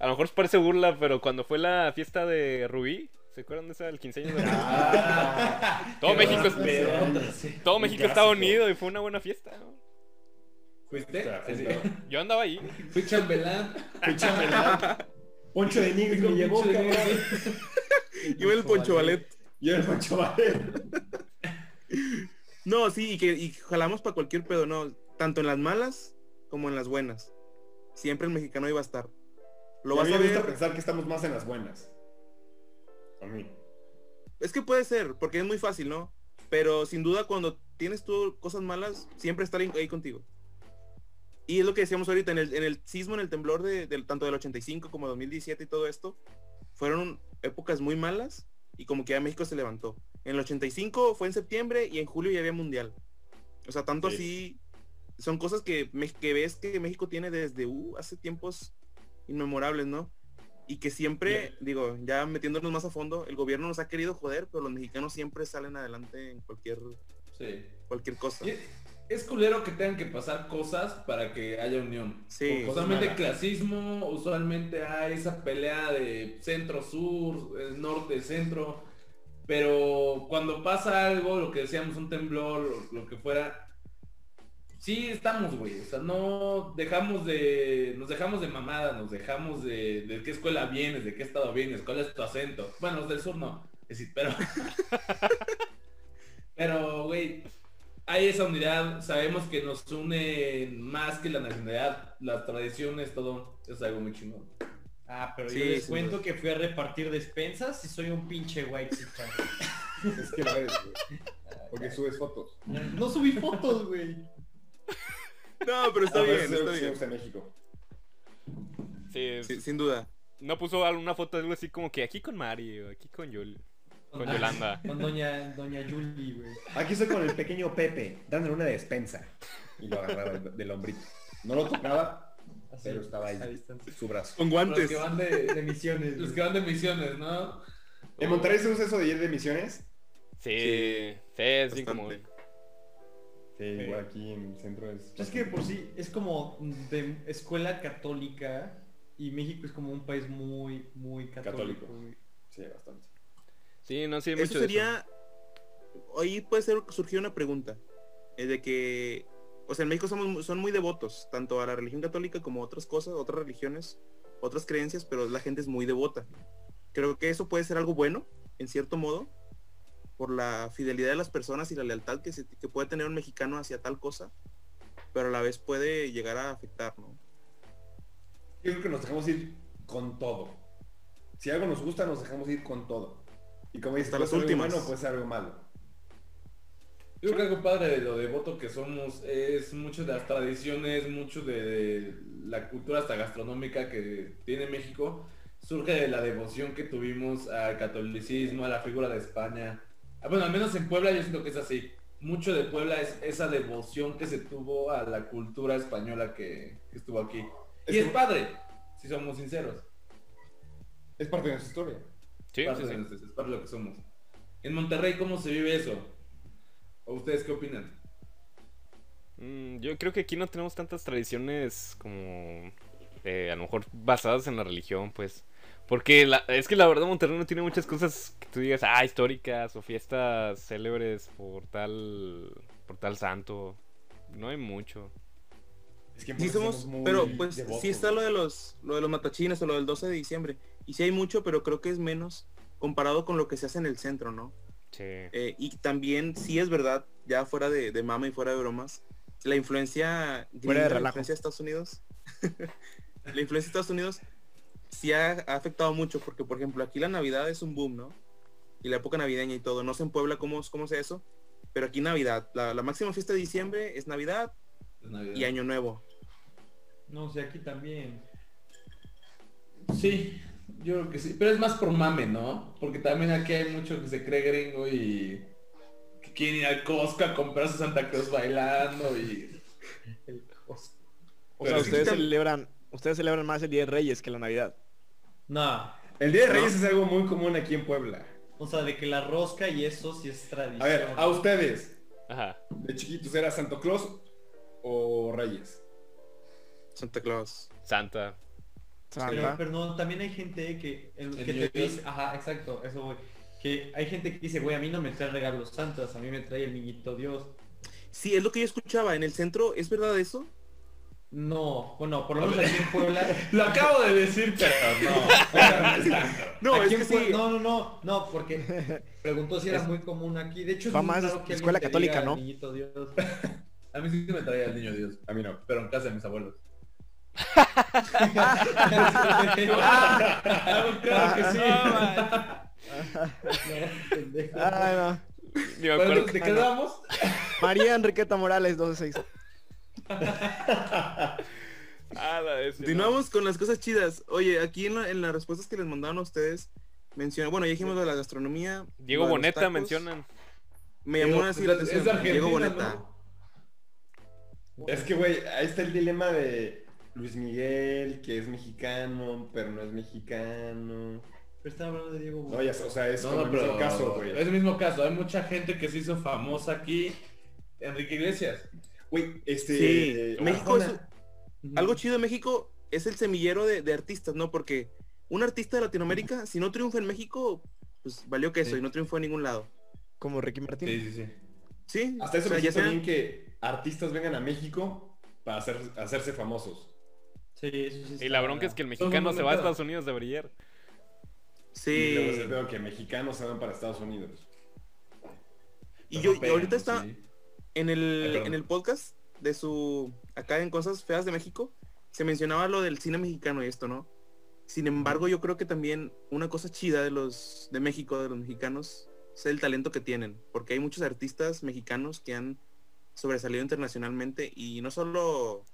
a lo mejor os parece burla, pero cuando fue la fiesta de Rubí, ¿se acuerdan de esa del 15 años de Rubí? Ah, Todo México, es- todo México estaba unido y fue una buena fiesta. ¿no? ¿Fuiste? O sea, Sí, sí. fue- Yo andaba ahí. Fui chambelán. Échame la- Poncho de Nigris me llevó. Yo el Poncho Ballet. Yo el. No, sí, y que y jalamos para cualquier pedo, no, tanto en las malas como en las buenas. Siempre el mexicano iba a estar. Lo Y a vas mí a me gusta ver, pensar que estamos más en las buenas. A mí. es que puede ser, porque es muy fácil, ¿no? Pero sin duda cuando tienes tú cosas malas, siempre estar ahí ahí contigo. Y es lo que decíamos ahorita, en el, en el sismo, en el temblor de, del- tanto del 85 como 2017 y todo esto, fueron épocas muy malas y como que ya México se levantó. En el 85 fue en septiembre y en julio ya había mundial. O sea, tanto Sí. así, son cosas que, me- que ves que México tiene desde uh, hace tiempos inmemorables, ¿no? Y que siempre, digo, ya metiéndonos más a fondo, el gobierno nos ha querido joder, pero los mexicanos siempre salen adelante en cualquier, Sí. cualquier cosa. Y Es culero que tengan que pasar cosas para que haya unión. Sí. Usualmente Malas. clasismo, usualmente hay esa pelea de centro-sur, eh, norte-centro. Pero cuando pasa algo, lo que decíamos, un temblor, lo, lo que fuera, sí estamos, güey. O sea, no dejamos de, nos dejamos de mamada, nos dejamos de, de qué escuela vienes, de qué estado vienes, cuál es tu acento. Bueno, los del sur no, es decir, pero, pero, güey, hay esa unidad, sabemos que nos une más que la nacionalidad, las tradiciones, todo, es algo muy chingón. Ah, pero Sí, yo les cuento que fui a repartir despensas y soy un pinche white Es que lo eres, güey. Porque subes fotos. No subí fotos, güey. No, pero está bien, pero está bien. gusta México. Sí, Sí, sin duda. no puso alguna foto de algo así como que aquí con Mari o aquí con Yul. Con Yolanda. Con doña, doña Julie, güey. Aquí estoy con el pequeño Pepe, dándole una despensa. Y lo agarraba del, hombrito. No lo tocaba, Así, pero estaba ahí. a distancia. Su brazo. Con Los guantes. que van de, De misiones. los que van de misiones, ¿no? ¿En Monterrey se usa eso de ir de misiones? Sí, sí, es bien común. Sí, igual aquí en el centro es... Es que por sí es como de escuela católica y México es como un país muy, muy católico. Católico. Sí, bastante. Sí, no, sí, mucho Eso de sería... Ahí puede ser surgir una pregunta. Es de que... O sea, en México somos, son muy devotos, tanto a la religión católica como a otras cosas, otras religiones, otras creencias, pero la gente es muy devota. Creo que eso puede ser algo bueno, en cierto modo, por la fidelidad de las personas y la lealtad que, se- que puede tener un mexicano hacia tal cosa, pero a la vez puede llegar a afectar, ¿no? Yo creo que nos dejamos ir con todo. Si algo nos gusta, nos dejamos ir con todo. Y como dices, las ser algo últimas. bueno, puede ser algo malo. Yo creo que algo padre de lo devoto que somos es mucho de las tradiciones, mucho de la cultura hasta gastronómica que tiene México, surge de la devoción que tuvimos al catolicismo, a la figura de España. Ah, Bueno, al menos en Puebla yo siento que es así. Mucho de Puebla es esa devoción que se tuvo a la cultura española que, que estuvo aquí. Es Y es padre, si somos sinceros. Es parte de nuestra historia. Sí, parte sí, de sí. es parte de lo que somos. En Monterrey, ¿cómo se vive eso? ¿O ustedes qué opinan? Mm, yo creo que aquí no tenemos tantas tradiciones como eh, a lo mejor basadas en la religión, pues. Porque la- es que la verdad Monterrey no tiene muchas cosas que tú digas, ah, históricas o fiestas célebres por tal por tal santo. No hay mucho. Es que Sí somos, muy pero pues devotos, sí está lo de los lo de los matachines o lo del 12 de diciembre. Y sí hay mucho, pero creo que es menos comparado con lo que se hace en el centro, ¿no? Sí. Eh, y también sí es verdad, ya fuera de, de mama y fuera de bromas, la influencia Fuera de la influencia de Estados Unidos, la influencia de Estados Unidos sí ha, ha afectado mucho, porque por ejemplo aquí la Navidad es un boom, ¿no? Y la época navideña y todo. No sé en Puebla cómo, cómo sea eso, pero aquí Navidad, la, la máxima fiesta de diciembre es Navidad Es Navidad. y Año Nuevo. No sé, aquí también. Sí, yo creo que sí. Pero es más por mame, ¿no? Porque también aquí hay mucho que se cree gringo y que quieren ir al Costco a comprarse Santa Claus bailando y... El Costco. O Pero sea, ustedes celebran, ustedes celebran más el Día de Reyes que la Navidad. No. El Día de ¿No? Reyes es algo muy común aquí en Puebla. O sea, de que la rosca y eso sí es tradición. A ver, a ustedes, Ajá. de chiquitos, ¿era Santo Claus o Reyes? Santa Claus. Santa. Pero, no, también hay gente que, el, El que te Dios. dice, ajá, exacto, eso voy. Que hay gente que dice, güey, a mí no me trae regalos santas, a mí me trae el niñito Dios. Sí, es lo que yo escuchaba. En el centro, ¿es verdad eso? No, bueno, por lo menos aquí en Puebla. Lo acabo de decir, pero no. No, Aquí es que sí. No, no, no, no, porque preguntó si era Es- muy común aquí. De hecho, es Va más que escuela católica, ¿no? Niñito Dios. A mí sí me traía el niño Dios, A mí no. pero en casa de mis abuelos. Ah, claro que sí. Pendejo. Ay, no. Ni me Bueno, acuerdo. ¿De qué damos? María Enriqueta Morales, 12-6. Ah, la. Continuamos con las cosas chidas. Oye, aquí en, la- en las respuestas que les mandaron a ustedes, menciona, bueno, ya dijimos de la gastronomía. Diego Boneta tacos. mencionan. Me llamó así la Es de atención. Diego Boneta. ¿no? Es que, güey, ahí está el dilema de Luis Miguel, que es mexicano, pero no es mexicano. Pero estaba hablando de Diego No, ya, o sea, es No, como no, el mismo caso, güey. es el mismo caso. Hay mucha gente que se hizo famosa aquí. Enrique Iglesias. Güey, este... Sí, eh, México es algo chido de México es el semillero de, de artistas, ¿no? Porque un artista de Latinoamérica, si no triunfa en México, pues valió queso Sí. y no triunfó en ningún lado. Como Ricky Martin. Sí, sí, sí. Sí, Hasta eso o sea, me ya sea- bien que artistas vengan a México para hacer, hacerse famosos. Sí, eso sí. Y la bronca es que el mexicano se va a pedo. Estados Unidos de brillar. Y luego Sí. se veo que mexicanos se van para Estados Unidos. Y Pero yo ahorita está sí. en el, en el podcast de su acá en cosas feas de México se mencionaba lo del cine mexicano y esto, ¿no? Sin embargo, yo creo que también una cosa chida de los de México, de los mexicanos, es el talento que tienen, porque hay muchos artistas mexicanos que han sobresalido internacionalmente y no solo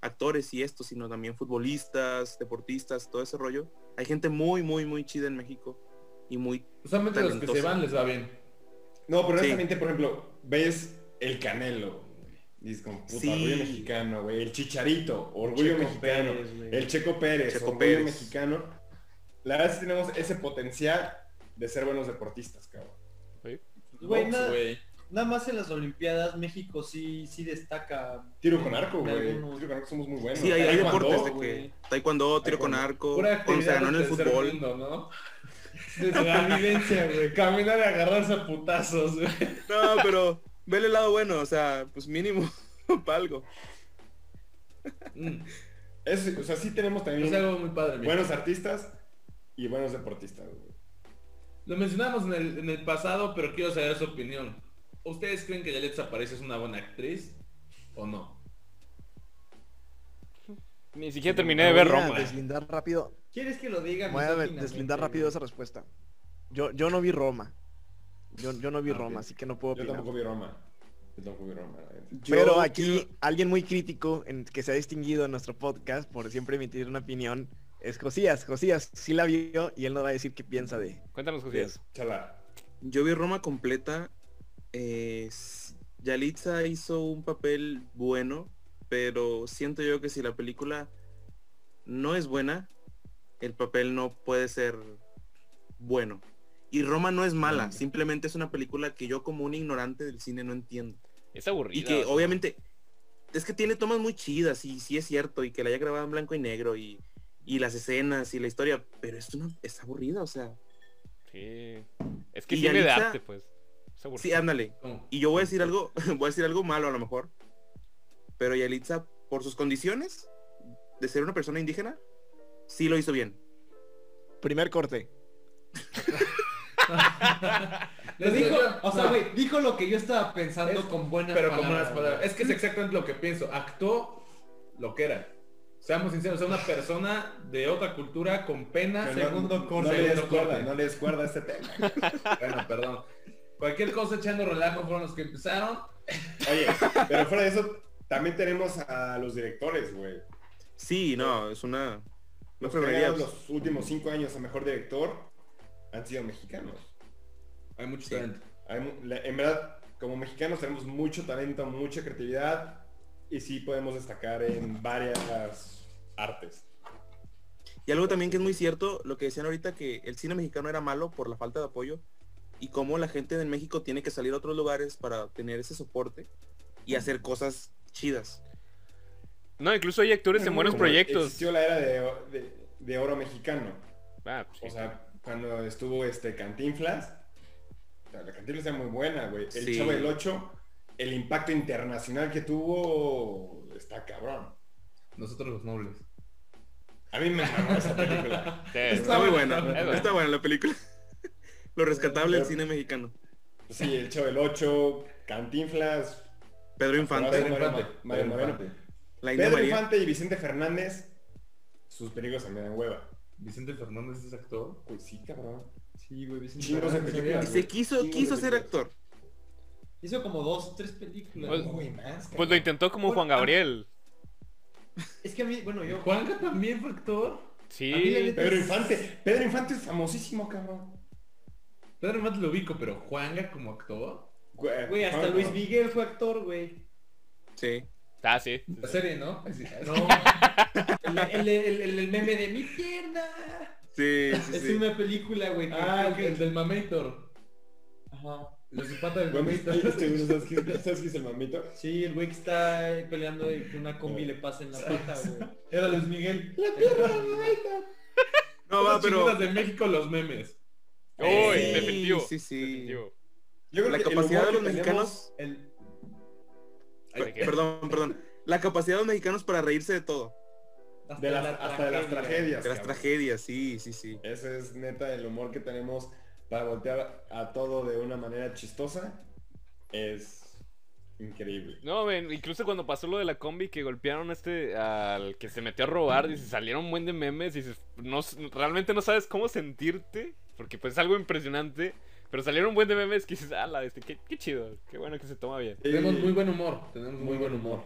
actores y esto, sino también futbolistas, deportistas, todo ese rollo. Hay gente muy, muy, muy chida en México y muy Usualmente los que se van les va bien. No, pero Sí. honestamente, por ejemplo, ves el Canelo. güey. Dices como puta, Sí. orgullo mexicano, güey. El Chicharito, orgullo Checo mexicano. Pérez, el Checo Pérez, Checo orgullo Pérez. mexicano. La verdad sí tenemos ese potencial de ser buenos deportistas, cabrón. Güey, nada, más en las Olimpiadas México sí, sí destaca. Tiro con arco, güey. algunos- Tiro con arco somos muy buenos. Sí, hay, deportes de que taekwondo, tiro con arco, cuando se ganó en el fútbol. mundo, ¿no? De sobrevivencia, güey. Caminar y agarrarse a putazos, güey. No, pero vele el lado bueno, o sea, pues mínimo para algo. Mm. Es- o sea, sí tenemos también Es algo muy padre, mira. buenos artistas y buenos deportistas, güey. Lo mencionamos en el, en el pasado, pero quiero saber su opinión. ¿Ustedes creen que Yalitza Aparicio es una buena actriz o no? Ni siquiera terminé de ver Voy a Roma. deslindar rápido. ¿Quieres que lo diga? Voy a deslindar rápido esa respuesta. Yo, yo no vi Roma. Yo, yo no vi Ah. Roma, así que no puedo Yo opinar. tampoco vi Roma. Yo tampoco vi Roma. Yo Pero aquí quiero- alguien muy crítico en que se ha distinguido en nuestro podcast por siempre emitir una opinión es Josías. Josías sí la vio y él nos va a decir qué piensa de. Cuéntanos, Josías. Chala. yo vi Roma completa. Eh, Yalitza hizo un papel bueno, pero siento yo que si la película no es buena, el papel no puede ser bueno. Y Roma no es mala, Mm. simplemente es una película que yo como un ignorante del cine no entiendo. Es aburrida. Y que obviamente es que tiene tomas muy chidas y sí es cierto y que la haya grabado en blanco y negro y, y las escenas y la historia, pero es una es aburrida, o sea, Sí. Es que tiene de arte, pues. Aburrida. sí, ándale. ¿Cómo? Y yo voy a decir algo, voy a decir algo malo a lo mejor, pero Yalitza por sus condiciones de ser una persona indígena, sí lo hizo bien. Primer corte. Lo dijo, o sea, No, güey, dijo lo que yo estaba pensando Es- con buenas Pero con palabras. unas palabras. güey. Es que es exactamente lo que pienso. Actuó lo que era. Seamos sinceros, es una persona de otra cultura con pena. Pero no- segundo no, corte, le des segundo cuerda, corte. no le des cuerda a este tema. Bueno, perdón. Cualquier cosa echando relajo fueron los que empezaron. Oye, pero fuera de eso, también tenemos a los directores, güey. Sí, no, es una Los los últimos cinco años a mejor director han sido mexicanos. Hay mucho Sí. talento. Hay en verdad, como mexicanos tenemos mucho talento, mucha creatividad y sí podemos destacar en varias artes. Y algo también que es muy cierto, lo que decían ahorita, que el cine mexicano era malo por la falta de apoyo y cómo la gente de México tiene que salir a otros lugares para tener ese soporte y hacer cosas chidas. No, incluso hay actores en buenos proyectos. Existió la era de, de- de oro mexicano. Ah, pues sí. O sea, cuando estuvo este Cantinflas, la Cantinflas era muy buena, güey. El Sí. Chavo del 8, el impacto internacional que tuvo está cabrón. Nosotros los nobles. A mí me mamó esa película. Sí, Está muy buena. está buena la película. Lo rescatable del cine mexicano. Sí, el Chavo del 8, Cantinflas, Pedro Infante, Pedro. Mario Moreno. La India Pedro María. Infante y Vicente Fernández, sus películas también dan hueva. Vicente Fernández es actor. Pues sí, cabrón. Sí, güey, Vicente Chingos de Fernández, películas. Se quiso, Chingos quiso ser actor. Hizo como dos, tres películas. Pues- güey. Uy, más, Pues lo intentó como Bueno, Juan Gabriel. Es que a mí, bueno, yo... Juanca también fue actor. Sí. Pedro Infante. Pedro Infante es famosísimo, cabrón. Pedro Infante lo ubico, pero Juanga como actor. Güey, hasta Juan- Luis Miguel fue actor, güey. Sí. Ah, sí. La serie, ¿no? Así- No. el, el, el, meme de mi pierna. Sí, sí, Es sí. una película, güey. Ah, el, que- el del Mamator. Ajá. Los pata del Mamator. este ¿sabes qué es el mamito? Sí, el güey que está peleando y que una combi le pasa en la pata, güey. Era Luis Miguel. No, va, Las pero... de México, los memes. Uy, Sí, definitivo. sí, sí. Definitivo. Yo creo La que capacidad de los mexicanos... El, perdón, perdón. La capacidad de los mexicanos para reírse de todo. Hasta, De las- la hasta de las tragedia. tragedias. De las tragedias, sí, sí, sí. Ese es neta el humor que tenemos para voltear a todo de una manera chistosa. Es increíble. No, ven, incluso cuando pasó lo de la combi que golpearon a este al que se metió a robar, dice, salieron un buen de memes, y dices, no, realmente no sabes cómo sentirte, porque pues es algo impresionante, pero salieron un buen de memes que dices, ah, la este, qué, qué chido, qué bueno que se toma bien. Tenemos muy buen humor, tenemos muy buen humor.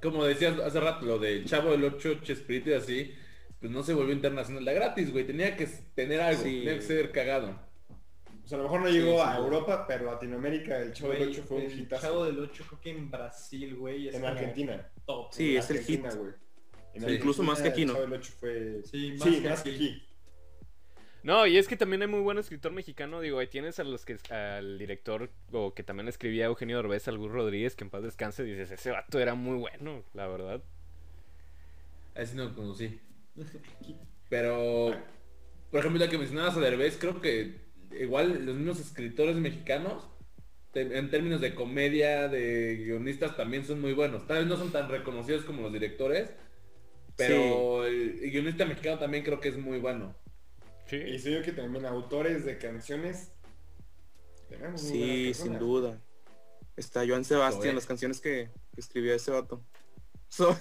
Como decías hace rato, lo del Chavo del 8, Chespirito y así, pues no se volvió internacional. La gratis, güey, tenía que tener algo, Sí. tenía que ser cagado. O sea, a lo mejor no llegó Sí, a sí. Europa, pero Latinoamérica, el Chavo del Güey, 8 fue un el hitazo. Chavo del 8 creo que en Brasil, güey. es En Argentina. top. Sí, En es el Argentina, hit. güey. En Sí. Incluso más que aquí, el ¿no? Chavo del 8 fue... Sí, más Sí, que más que aquí. aquí. No, y es que también hay muy buen escritor mexicano, digo, ahí tienes a los que, al director, o que también escribía Eugenio Derbez, al Gus Rodríguez, que en paz descanse, dices, ese vato era muy bueno, la verdad. A ese no lo conocí. Pero, por ejemplo, ya que mencionabas a Derbez, creo que igual los mismos escritores mexicanos, en términos de comedia, de guionistas, también son muy buenos. Tal vez no son tan reconocidos como los directores, pero el guionista mexicano también creo que es muy bueno. Sí. Y soy yo que también autores de canciones. tenemos Sí, sin duda. Está Joan Sebastián, Zoe. las canciones que, que escribió ese vato. So-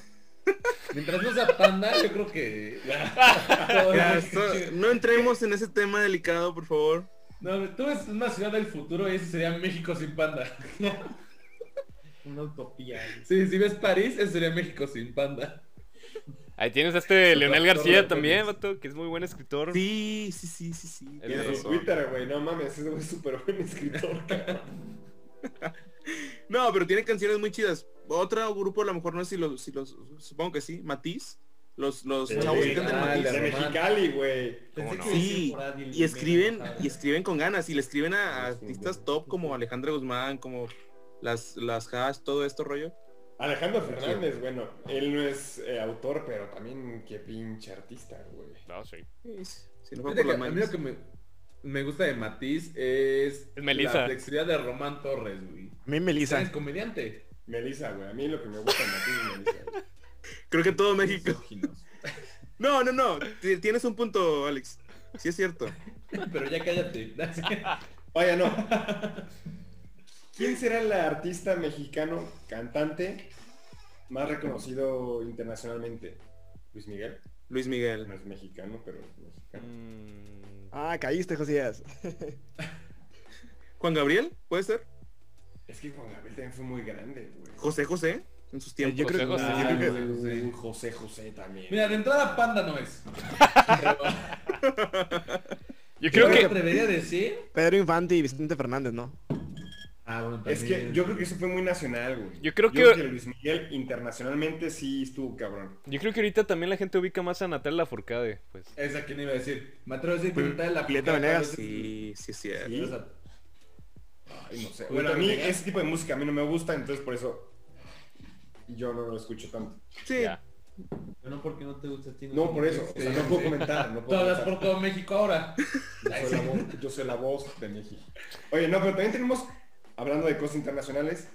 Mientras no sea panda, yo creo que... ya, so- no entremos en ese tema delicado, por favor. No, tú ves una ciudad del futuro y ese sería México sin panda. Una utopía. güey. Sí, si ves París, ese sería México sin panda. Ahí tienes a este Leonel García también, vato, que es muy buen escritor. Sí, sí, sí, sí, sí. El Y en tienes. Twitter, güey, no mames, ese güey es súper buen escritor. No, pero tiene canciones muy chidas. Otro grupo, a lo mejor no sé si los, si los supongo que sí, Matiz. Los, los Sí, chavos que cantan ah, Matiz. De. Mexicali, güey. No? Sí, y escriben, y escriben con ganas, y le escriben a, artistas top como Alejandra Guzmán, como las, las hash, todo esto rollo. Alejandro Fernández, bueno, él no es eh, autor, pero también qué pinche artista, güey. No, sí. No que a mí lo que me, me gusta de Matiz es la flexibilidad de Román Torres, güey. A mí Melissa. Es comediante. Melissa, güey, a mí lo que me gusta de Matiz es Melissa. güey. Creo que todo México. No, no, no. Tienes un punto, Alex. Sí es cierto. Pero ya cállate. Oye, no. ¿Quién será el artista mexicano cantante más reconocido internacionalmente? Luis Miguel. Luis Miguel. No es mexicano, pero es mexicano. Mm, Ah, caíste, Josías. Juan Gabriel, ¿puede ser? Es que Juan Gabriel también fue muy grande, güey. José José, en sus tiempos. Yo creo que- José, Ah, yo creo José, que- José, José José también. Mira, de entrada panda no es. Yo creo me que atrevería a decir. Pedro Infante y Vicente Fernández, ¿no? Ah, bueno, Es que yo creo que eso fue muy nacional, güey. Yo creo que- Luis Miguel internacionalmente sí estuvo cabrón. yo creo que ahorita también la gente ubica más a Natalia Lafourcade, pues. Es a quien iba a decir. Me atrevo a decir que Natalia la Julieta Venegas. Sí, sí. Sí. O sea, Ay, no sé. Bueno, a mí ese tipo de música a mí no me gusta, entonces por eso yo no lo escucho tanto. Sí. Ya. Pero no porque no te gusta a ti. No, por eso. O sea, no puedo comentar. No Tú puedo hablas por todo México ahora. Yo soy, la voz, yo soy la voz de México. Oye, no, pero también tenemos, hablando de cosas internacionales,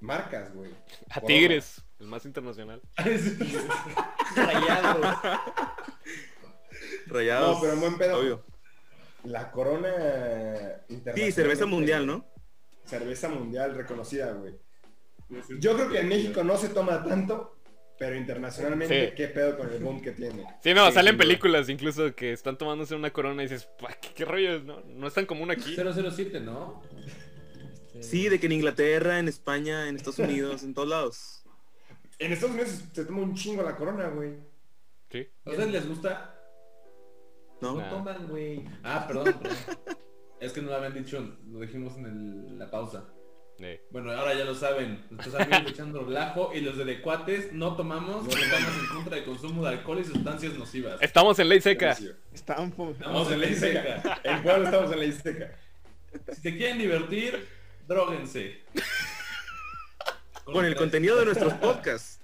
marcas, güey. A. Tigres, el más internacional. Rayados. Rayados. No, pero en buen pedo. Obvio. La corona internacional. Sí, cerveza mundial, ¿no? Cerveza mundial reconocida, güey. Yo creo que en México no se toma tanto, pero internacionalmente, Sí. qué pedo con el boom que tiene. Sí, no, Sí, salen películas incluso que están tomándose una corona y dices, "Pua, ¿qué, qué rollo? No, no es tan común aquí. 007, ¿no? Sí, de que en Inglaterra, en España, en Estados Unidos, en todos lados. En Estados Unidos se toma un chingo la corona, güey. Sí. ¿A ustedes les gusta? ¿No? Nah. Toman, güey. Ah, perdón, perdón. Es que no lo habían dicho, lo dijimos en el- la pausa. Bueno, ahora ya lo saben. Nuestros amigos echando relajo y los de Decuates no tomamos, no estamos en contra del consumo de alcohol y sustancias nocivas. Estamos en ley seca. Fu- Estamos en ley seca. En Puebla estamos en la Izteca. Si te quieren divertir, dróguense. Con el contenido de nuestros podcasts.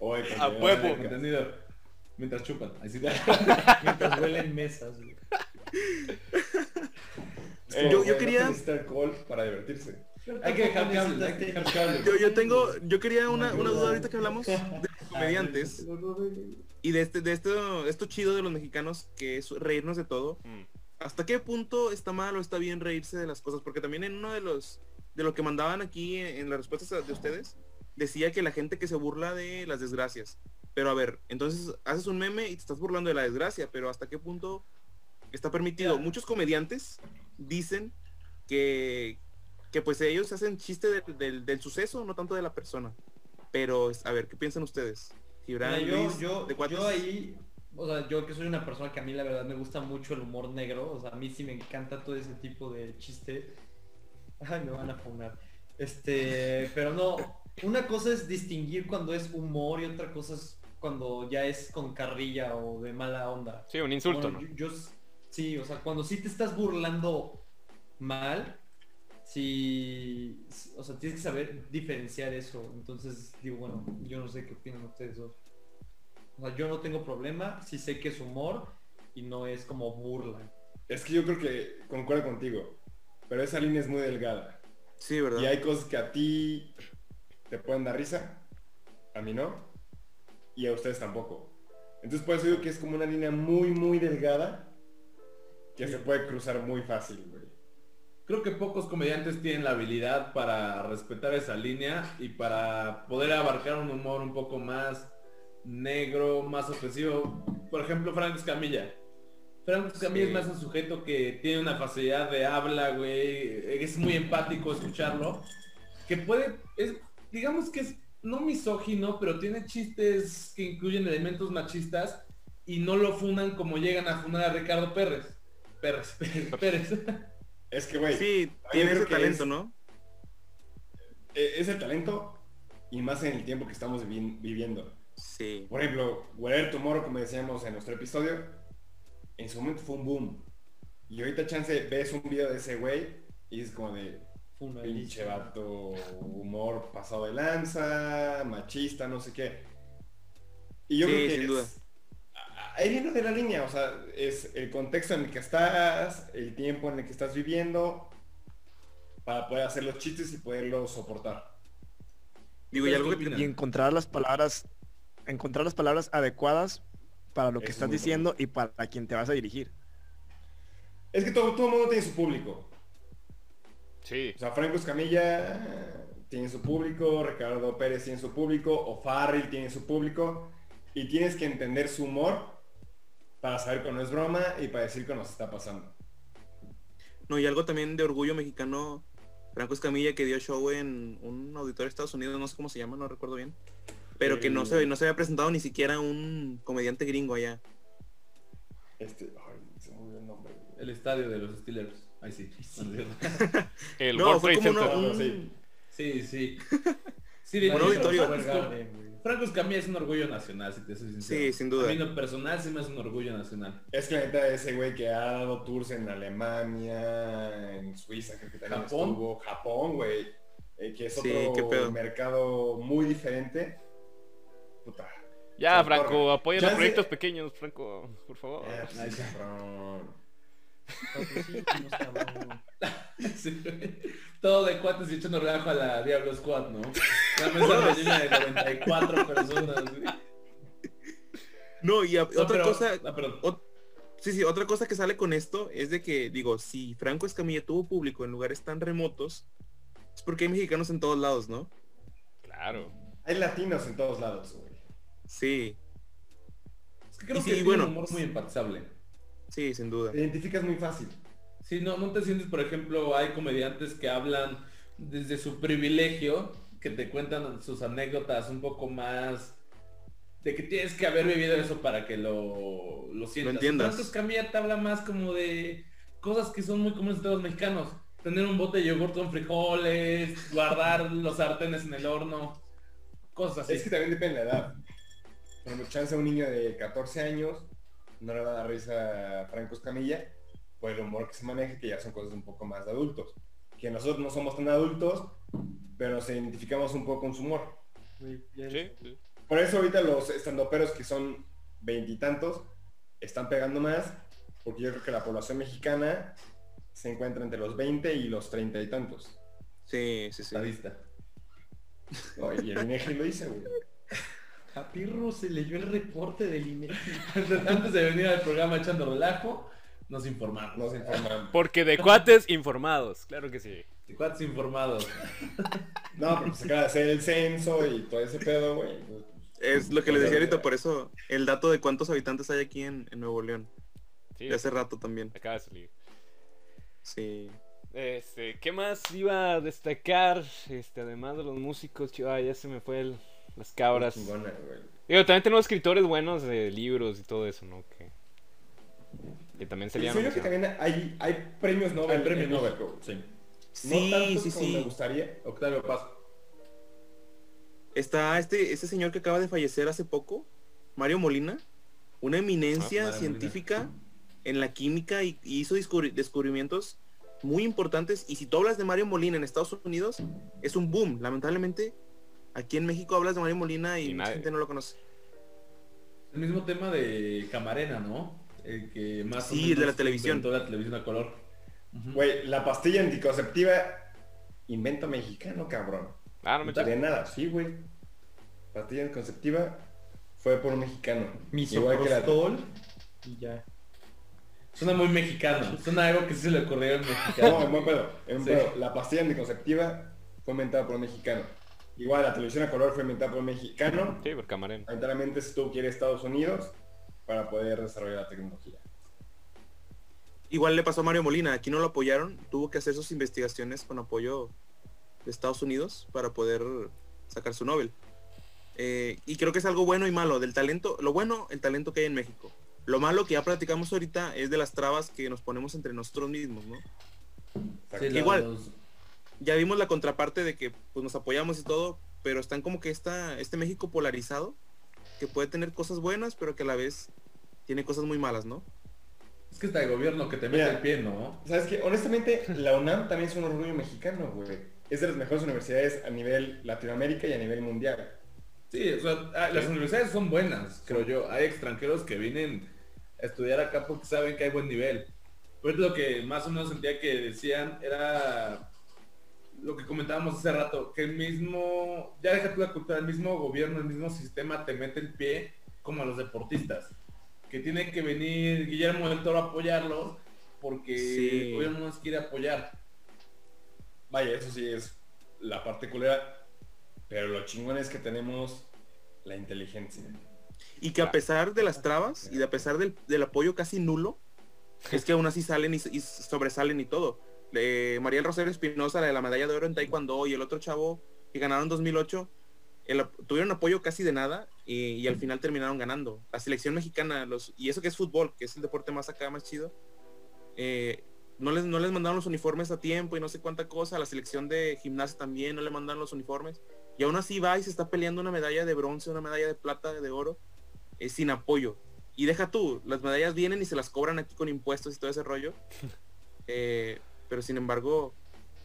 Oye, A huevo. Con contenido. Mientras chupan. Ahí sí. Mientras huelen mesas, Yo- yo no quería- para divertirse. Hay que dejar que hable, hay que dejar que hable. Yo, yo tengo, yo quería una, una duda ahorita que hablamos de los comediantes y de este, de esto, esto chido de los mexicanos que es reírnos de todo. Mm. ¿Hasta qué punto está mal o está bien reírse de las cosas? Porque también en uno de los, de lo que mandaban aquí en, en las respuestas de ustedes, decía que la gente que se burla de las desgracias. Pero a ver, entonces haces un meme y te estás burlando de la desgracia, pero ¿hasta qué punto está permitido? Muchos comediantes dicen que, que pues ellos hacen chiste del- del- del suceso, no tanto de la persona. Pero, a ver, ¿qué piensan ustedes? Gibran, Mira, yo, Luis, yo, ¿de cuates? yo ahí, o sea, yo que soy una persona que a mí la verdad me gusta mucho el humor negro, o sea, a mí sí me encanta todo ese tipo de chiste. Ay, me van a funar. Este, pero no, una cosa es distinguir cuando es humor y otra cosa es cuando ya es con carrilla o de mala onda. Sí, un insulto, Bueno, ¿no? yo, yo s- sí, o sea, cuando sí te estás burlando mal, sí, o sea, tienes que saber diferenciar eso. Entonces, digo, bueno, yo no sé qué opinan ustedes dos. O sea, yo no tengo problema, sí sé que es humor y no es como burla. Es que yo creo que concuerdo contigo, pero esa línea es muy delgada. Sí, ¿verdad? Y hay cosas que a ti te pueden dar risa, a mí no, y a ustedes tampoco. Entonces por eso digo que es como una línea muy, muy delgada que se puede cruzar muy fácil, güey. Creo que pocos comediantes tienen la habilidad para respetar esa línea y para poder abarcar un humor un poco más negro, más ofensivo. Por ejemplo, Frank Escamilla. Frank Escamilla Sí. es más un sujeto que tiene una facilidad de habla, güey. Es muy empático escucharlo. Que puede, es, digamos que es no misógino, pero tiene chistes que incluyen elementos machistas y no lo funan como llegan a funar a Ricardo Pérez. Pérez, Pérez. Es que, güey, Sí, tiene ese talento, es- ¿no? e- es el talento y más en el tiempo que estamos vivi- viviendo. Sí. Por ejemplo, Whatever Tomorrow, como decíamos en nuestro episodio, en su momento fue un boom. Y ahorita chance ves un video de ese güey y es como de pinche vato, humor pasado de lanza, machista, no sé qué. Y yo Sí, creo que sin es- duda. ahí viene de la línea, o sea, es el contexto en el que estás, el tiempo en el que estás viviendo, para poder hacer los chistes y poderlos soportar. Digo, y ¿Ustedes algo que y encontrar las palabras encontrar las palabras adecuadas para lo que es estás diciendo y para quien te vas a dirigir. Es que todo, todo el mundo tiene su público. Sí. O sea, Franco Escamilla tiene su público, Ricardo Pérez tiene su público, o Farrell tiene su público, y tienes que entender su humor para saber cuando es broma y para decir cuando se está pasando. No, y algo también de orgullo mexicano, Franco Escamilla que dio show en un auditorio de Estados Unidos, no sé cómo se llama, no recuerdo bien. Pero que no se, no se había presentado ni siquiera un comediante gringo allá. Este, ay, se me olvidó el nombre. El estadio de los Steelers. Ahí sí. El No, World fue Trade como Center. un- sí. Sí, sí. Sí, de Un auditorio. Franco Escamilla- es un orgullo nacional, si te soy sincero. Sí, sin duda. A mí lo personal sí me es un orgullo nacional. Es que la neta ese güey que ha dado tours en Alemania, en Suiza, creo que también Japón. estuvo, Japón, güey, eh, que es Sí, otro mercado muy diferente. Puta. Ya, Franco, apoya los proyectos pequeños, Franco, por favor. Eh, pues, cabrón. Sí. Todo de cuates y echando relajo a la Diablo Squad, ¿no? La mesa de 94 personas. No, y a- No, otra pero- cosa, ah, perdón. ot- sí, sí, otra cosa que sale con esto es de que, digo, si Franco Escamilla tuvo público en lugares tan remotos, es porque hay mexicanos en todos lados, ¿no? Claro. Hay latinos en todos lados, güey. Sí, Es que creo y sí, que bueno. un humor muy empatizable. sí, sin duda. Te identificas muy fácil. Sí, no, no te sientes, por ejemplo, hay comediantes que hablan desde su privilegio, que te cuentan sus anécdotas un poco más de que tienes que haber vivido eso para que lo, lo sientas. entiendas. Franco Escamilla te habla más como de cosas que son muy comunes de los mexicanos. Tener un bote de yogur con frijoles, guardar los sartenes en el horno, cosas así. Es que también depende de la edad. Por ejemplo, chance a un niño de 14 años no le va a dar risa a Franco Escamilla por el humor que se maneja, que ya son cosas un poco más de adultos. Que nosotros no somos tan adultos, pero nos identificamos un poco con su humor. Sí, sí. Por eso ahorita los estandoperos que son veintitantos están pegando más, porque yo creo que la población mexicana se encuentra entre los 20 y los 30 y tantos. Sí, sí, sí. Estadista. Y el INEGI lo dice, güey. A Pirro se leyó el reporte del INEGI. Antes de venir al programa echando relajo, nos informamos. Nos informan. Porque de cuates informados, claro que sí. De cuates informados. No, pero se acaba de hacer el censo y todo ese pedo, güey. Es lo que les decía ahorita, por eso el dato de cuántos habitantes hay aquí en, en Nuevo León. Sí, De hace rato también. acaba de salir. Sí. Este, ¿qué más iba a destacar? Este, además de los músicos, chiva, ah, ya se me fue el- las cabras. Chingona, güey. Digo, también tenemos escritores buenos de libros y todo eso, ¿no? Que, que también serían según yo que también hay, hay premios Nobel. Hay premios Nobel. Sí. Sí, no tantos sí, como sí. me gustaría. Octavio Paz. Está este, este señor que acaba de fallecer hace poco, Mario Molina, una eminencia Ah, científica en la química y, y hizo descubri- descubrimientos muy importantes. Y si tú hablas de Mario Molina en Estados Unidos, es un boom. Lamentablemente, aquí en México hablas de Mario Molina y, Y mucha gente no lo conoce. El mismo tema de Camarena, ¿no? El que más o Sí, el de la televisión. inventó la televisión a color. Güey, la pastilla anticonceptiva, invento mexicano, cabrón. Ah, no me De nada, sí, güey. Pastilla anticonceptiva fue por un mexicano. Igual que la... Y ya. Suena muy mexicano. Suena algo que sí se le ocurrió al No, mexicano. en buen pedo, en buen Sí. pedo. La pastilla anticonceptiva fue inventada por un mexicano. Igual la televisión a color fue inventada por un mexicano. Sí, por camarena. Lamentablemente se tuvo que ir a Estados Unidos para poder desarrollar la tecnología. Igual le pasó a Mario Molina, aquí no lo apoyaron, tuvo que hacer sus investigaciones con apoyo de Estados Unidos para poder sacar su Nobel. Eh, y creo que es algo bueno y malo del talento. Lo bueno, el talento que hay en México. Lo malo que ya platicamos ahorita es de las trabas que nos ponemos entre nosotros mismos, ¿no? Sí, Igual. los- Ya vimos la contraparte de que pues, nos apoyamos y todo, pero están como que esta, este México polarizado, que puede tener cosas buenas, pero que a la vez tiene cosas muy malas, ¿no? Es que está el gobierno que te mete Mira. el pie, ¿no? ¿Sabes qué? Honestamente, la UNAM también es un orgullo mexicano, güey. Es de las mejores universidades a nivel Latinoamérica y a nivel mundial. Sí, o sea, ah, las universidades son buenas, creo yo. Hay extranjeros que vienen a estudiar acá porque saben que hay buen nivel. Pero lo que más o menos sentía que decían era lo que comentábamos hace rato, que el mismo, ya deja tú la cultura, el mismo gobierno, el mismo sistema te mete el pie como a los deportistas. Que tiene que venir Guillermo del Toro a apoyarlos porque Sí. el gobierno no nos quiere apoyar. Vaya, eso sí es la parte culera. Pero lo chingón es que tenemos la inteligencia. Y que a pesar de las trabas y de a pesar del, del apoyo casi nulo, es que aún así salen y, y sobresalen y todo. Eh, Mariel Rosario Espinosa, la de la medalla de oro en Taekwondo, y el otro chavo que ganaron en 2008, el tuvieron apoyo casi de nada y, y al final terminaron ganando. La selección mexicana, los, y eso que es fútbol, que es el deporte más acá, más chido, eh, no, les, no les mandaron los uniformes a tiempo y no sé cuánta cosa. La selección de gimnasia también no le mandaron los uniformes. Y aún así va y se está peleando una medalla de bronce, una medalla de plata, de oro, eh, sin apoyo. Y deja tú, las medallas vienen y se las cobran aquí con impuestos y todo ese rollo. Eh, pero sin embargo,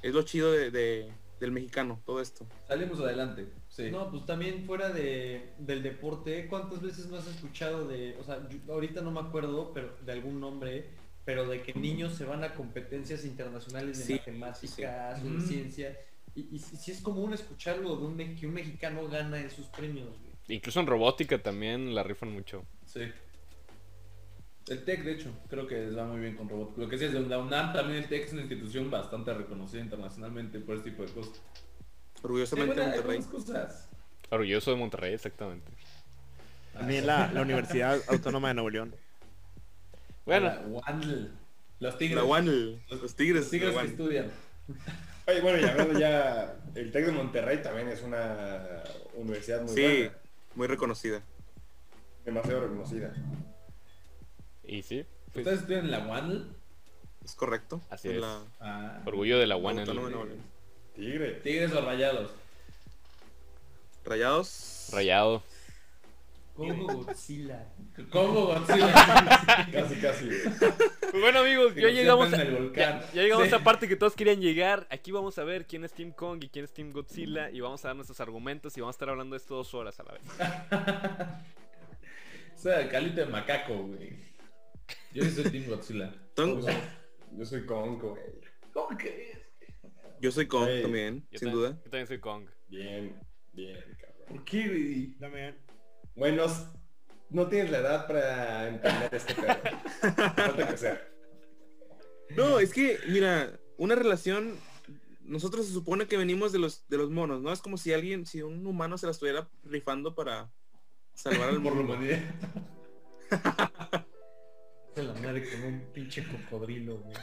es lo chido de, de- del mexicano, todo esto. Salimos adelante, sí. No, pues también fuera de, del deporte, ¿cuántas veces no has escuchado de, o sea, yo ahorita no me acuerdo, pero de algún nombre, pero de que niños se van a competencias internacionales de Sí, matemáticas sí. o de ciencia? Y, y sí sí es común escucharlo de un, que un mexicano gana esos premios, güey. Incluso en robótica también la rifan mucho. Sí. El TEC, de hecho, creo que les va muy bien con robot. Lo que sí es de la UNAM, también el TEC es una institución bastante reconocida internacionalmente por este tipo de cosas. Sí, Orgullosamente hay Monterrey. cosas. Orgulloso de Monterrey, exactamente. También la, la Universidad Autónoma de Nuevo León. Bueno, La. Los tigres. La los tigres, Los tigres que estudian. Oye, bueno, y hablando ya, el TEC de Monterrey también es una universidad muy Sí, buena. muy reconocida. Demasiado reconocida. Y sí, pues, ¿Ustedes estudian en la UANL? Es correcto. Así es. la- Ah, orgullo de la León. Tigre. tigres o rayados. Rayados. Rayado. Congo Godzilla. Congo Godzilla. Casi, casi. güey. Pues bueno amigos, ya llegamos, a, ya, ya llegamos Sí. a esa parte que todos querían llegar. Aquí vamos a ver quién es Team Kong y quién es Team Godzilla y vamos a dar nuestros argumentos y vamos a estar hablando de esto dos horas a la vez. O sea, el calito de macaco, güey. Yo soy Team Godzilla. Yo soy Conco, güey. ¿Cómo que es? Yo soy Kong también, Yo sin también- duda. Yo también soy Kong. Bien, bien, cabrón. ¿Por qué, güey? También. Buenos, no tienes la edad para entender este. No, es que, mira, una relación, nosotros se supone que venimos de los, de los monos, ¿no? Es como si alguien, si un humano se la estuviera rifando para salvar al Por la mundo. humanidad. De la madre con un pinche cocodrilo, güey.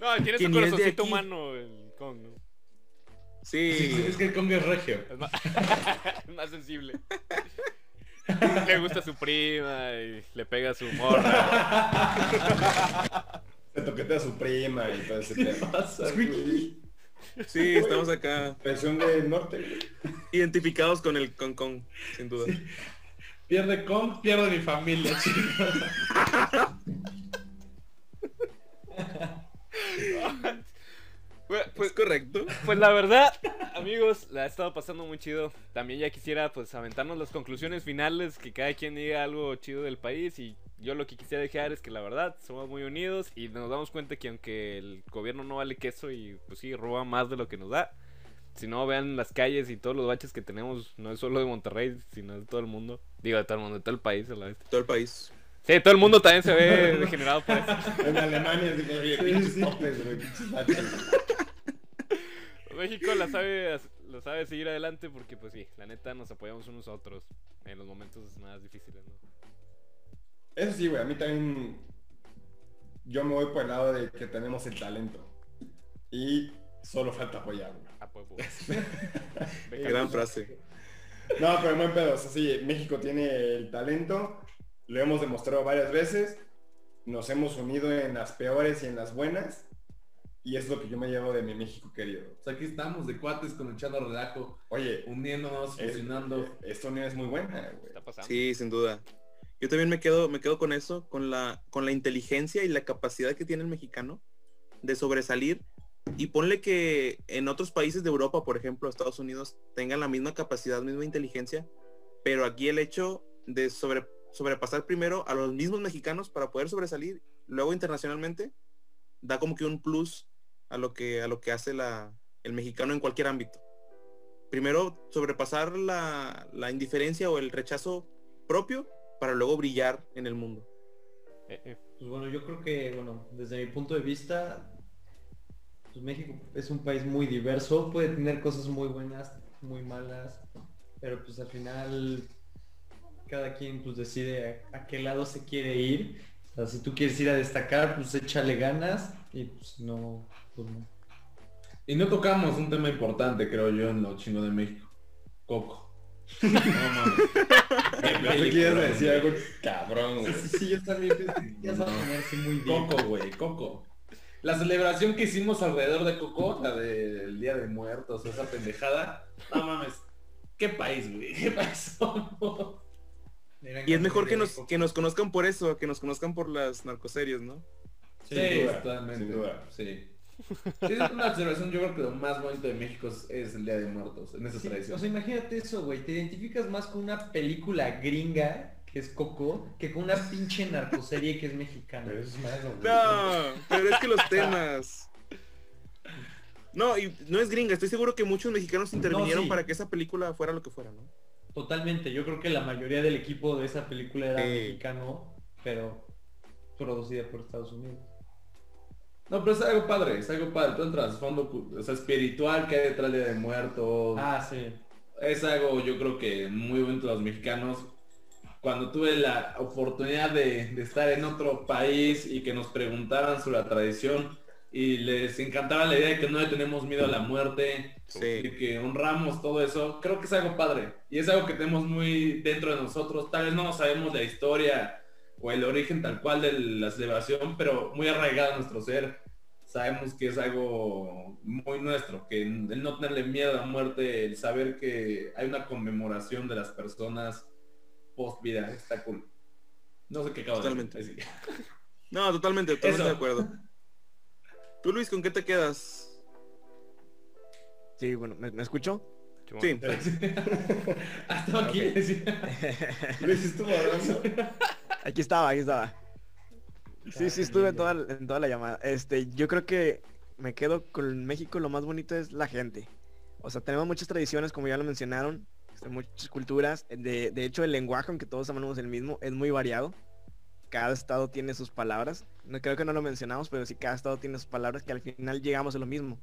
No, tiene su corazoncito humano el Kong, ¿no? Sí, Es que el Kong es regio. Es más, es más sensible. Le gusta a su prima y le pega a su morra. Se toquetea a su prima y todo ese tema. pasa, güey? sí, estamos acá Versión del norte, güey. identificados con el Kong Kong, sin duda. Pierde Kong, pierde mi familia, chicos. Pues, Pues correcto. pues la verdad, amigos, la ha estado pasando muy chido. También ya quisiera pues aventarnos las conclusiones finales, que cada quien diga algo chido del país y yo lo que quisiera dejar es que la verdad somos muy unidos y nos damos cuenta que aunque el gobierno no vale queso y pues sí, roba más de lo que nos da, si no vean las calles y todos los baches que tenemos, no es solo de Monterrey, sino de todo el mundo. Digo, de todo el mundo, de todo el país a la vez. Todo el país. Sí, todo el mundo también se ve degenerado por eso. En Alemania. México la sabe, lo sabe seguir adelante porque pues sí, la neta nos apoyamos unos a otros en los momentos más difíciles, ¿no? Eso sí, güey, a mí también. Yo me voy por el lado de que tenemos el talento. Y solo falta apoyarlo. A huevo. Gran frase. No, pero en buen pedo. O sea, sí, México tiene el talento. Lo hemos demostrado varias veces. Nos hemos unido en las peores y en las buenas. Y es lo que yo me llevo de mi México querido. O sea, aquí estamos de cuates con echando relajo, Oye, uniéndonos, es- fusionando. esta unión es muy buena, güey. Está pasando. Sí, sin duda. Yo también me quedo, me quedo con eso, con la, con la inteligencia y la capacidad que tiene el mexicano de sobresalir. Y ponle que en otros países de Europa, por ejemplo, Estados Unidos, tengan la misma capacidad, misma inteligencia, pero aquí el hecho de sobre, sobrepasar primero a los mismos mexicanos para poder sobresalir, luego internacionalmente, da como que un plus a lo que, a lo que hace la, el mexicano en cualquier ámbito. Primero, sobrepasar la, la indiferencia o el rechazo propio para luego brillar en el mundo. Eh, eh. Pues bueno, yo creo que, bueno, desde mi punto de vista, pues México es un país muy diverso, puede tener cosas muy buenas, muy malas, pero pues al final cada quien pues decide a, a qué lado se quiere ir. O sea, si tú quieres ir a destacar, pues échale ganas y pues no, pues no. Y no tocamos un tema importante, creo yo, en lo chingo de México. Coco. No mames. Te quiero decir algo cabrón, güey. Sí, sí, yo también pensé, ya se va a ponerse muy bien. Coco, güey, Coco. La celebración que hicimos alrededor de Coco, la del Día de Muertos, esa pendejada. No mames. ¿Qué país, güey? ¿Qué país somos? Y es mejor que nos, que nos conozcan por eso, que nos conozcan por las narcoseries, ¿no? Sí, Sin duda, totalmente. sin duda. Sí. Sí, es una celebración, yo creo que lo más bonito de México es, el Día de Muertos, en esa Sí, tradición. o sea, imagínate eso, güey. Te identificas más con una película gringa, que es Coco, que con una pinche narcoserie que es mexicana. Pero es malo. No, pero es que los temas. No, y no es gringa, estoy seguro que muchos mexicanos intervinieron sí. para que esa película fuera lo que fuera, ¿no? Totalmente. Yo creo que la mayoría del equipo de esa película era Sí. mexicano, pero producida por Estados Unidos. No, pero es algo padre, es algo padre. Todo el trasfondo o sea, espiritual que hay detrás de Muertos. Ah, sí. Es algo yo creo que muy bonito de los mexicanos. Cuando tuve la oportunidad de, de estar en otro país y que nos preguntaran sobre la tradición y les encantaba la idea de que no le tenemos miedo a la muerte, Sí. y que honramos todo eso, creo que es algo padre. Y es algo que tenemos muy dentro de nosotros. Tal vez no sabemos la historia o el origen tal cual de la celebración, pero muy arraigado a nuestro ser. Sabemos que es algo muy nuestro, que el no tenerle miedo a la muerte, el saber que hay una conmemoración de las personas post vida, está cool. No sé qué acabo Totalmente. de decir. No, totalmente, totalmente Eso. de acuerdo. Tú, Luis, ¿con qué te quedas? Sí, bueno, ¿me, me escucho? Sí. Hasta aquí. Ok. decía. Luis estuvo hablando. Aquí estaba, aquí estaba. Sí, sí, estuve en toda, en toda la llamada. Este, yo creo que me quedo con México, lo más bonito es la gente. O sea, tenemos muchas tradiciones, como ya lo mencionaron, muchas culturas. De, de hecho, el lenguaje, aunque todos hablamos el mismo, es muy variado. Cada estado tiene sus palabras. No creo que no lo mencionamos, pero sí cada estado tiene sus palabras que al final llegamos a lo mismo.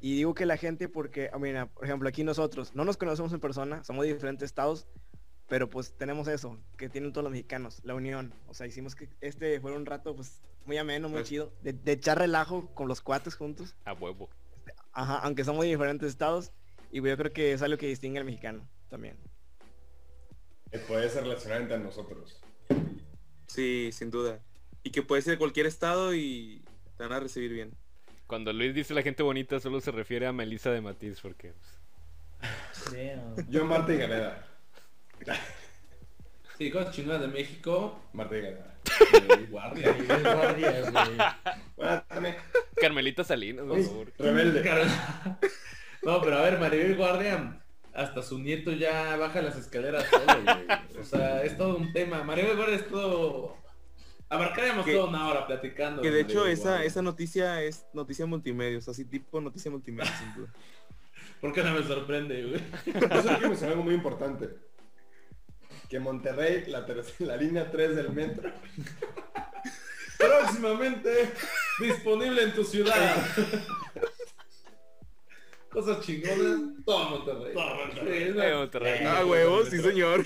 Y digo que la gente porque, ah, mira, por ejemplo, aquí nosotros no nos conocemos en persona, somos de diferentes estados, pero pues tenemos eso, que tienen todos los mexicanos, la unión. O sea, hicimos que este fuera un rato pues muy ameno, muy Pues- chido, de, de echar relajo con los cuates juntos. A huevo. Ajá, aunque somos de diferentes estados, y yo creo que es algo que distingue al mexicano también. El poderse relacionar entre nosotros. Sí, sin duda. Y que puede ser de cualquier estado y te van a recibir bien. Cuando Luis dice la gente bonita, solo se refiere a Melissa de Matiz, porque... pues, Damn. Yo, Marta y Galera. Sí, cosas chingonas de México. Marta y Galera. guardia. Maribel Guardia, güey. Bueno. Carmelita Salinas, por favor. rebelde. No, pero a ver, Maribel Guardia, hasta su nieto ya baja las escaleras solo, güey. O sea, es todo un tema. Maribel Guardia es todo... Abarcaríamos Que- toda una hora platicando. Que de hecho Maribel esa, Guardia. esa noticia es noticia multimedia, o sea, así tipo noticia multimedia, sin duda. ¿Por qué no me sorprende, güey? Solo quiero mencionar algo muy importante. Que Monterrey, la, ter- la línea 3 del metro, Próximamente disponible en tu ciudad. Cosas chingonas. Todo Monterrey. Todo Monterrey. Sí, Monterrey. Ah, huevos, sí señor.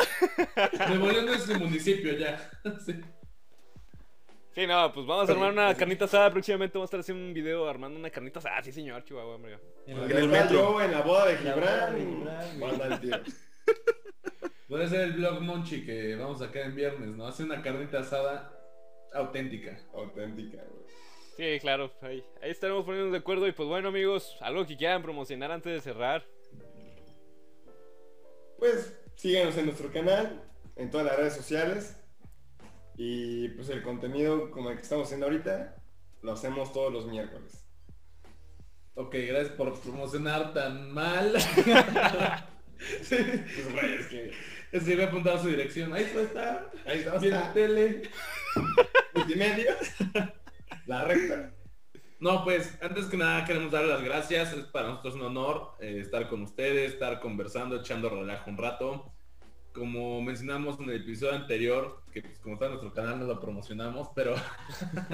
Nuevo León es el municipio ya. Sí. Sí, no, pues vamos a armar una carnita asada. Próximamente vamos a estar haciendo un video armando una carnita asada. Sí, señor, Chihuahua, hombre. En el metro. yo en la boda de Gibran, manda el tiro. Puede ser el blog Monchi que vamos a sacar en viernes, ¿no? Hace una carnita asada auténtica. Auténtica, güey. Sí, claro, ahí, ahí estaremos poniéndonos de acuerdo. Y pues bueno, amigos, algo que quieran promocionar antes de cerrar. Pues síganos en nuestro canal, en todas las redes sociales. Y pues el contenido como el que estamos haciendo ahorita, lo hacemos todos los miércoles. Ok, gracias por promocionar tan mal. sí, Pues güey, es que es que voy a apuntar su dirección. Ahí está. ahí está, Viene tele. multimedia, la recta. No, pues antes que nada queremos dar las gracias. Es para nosotros un honor eh, estar con ustedes, estar conversando, echando relajo un rato. Como mencionamos en el episodio anterior, que pues, como está en nuestro canal no lo promocionamos, pero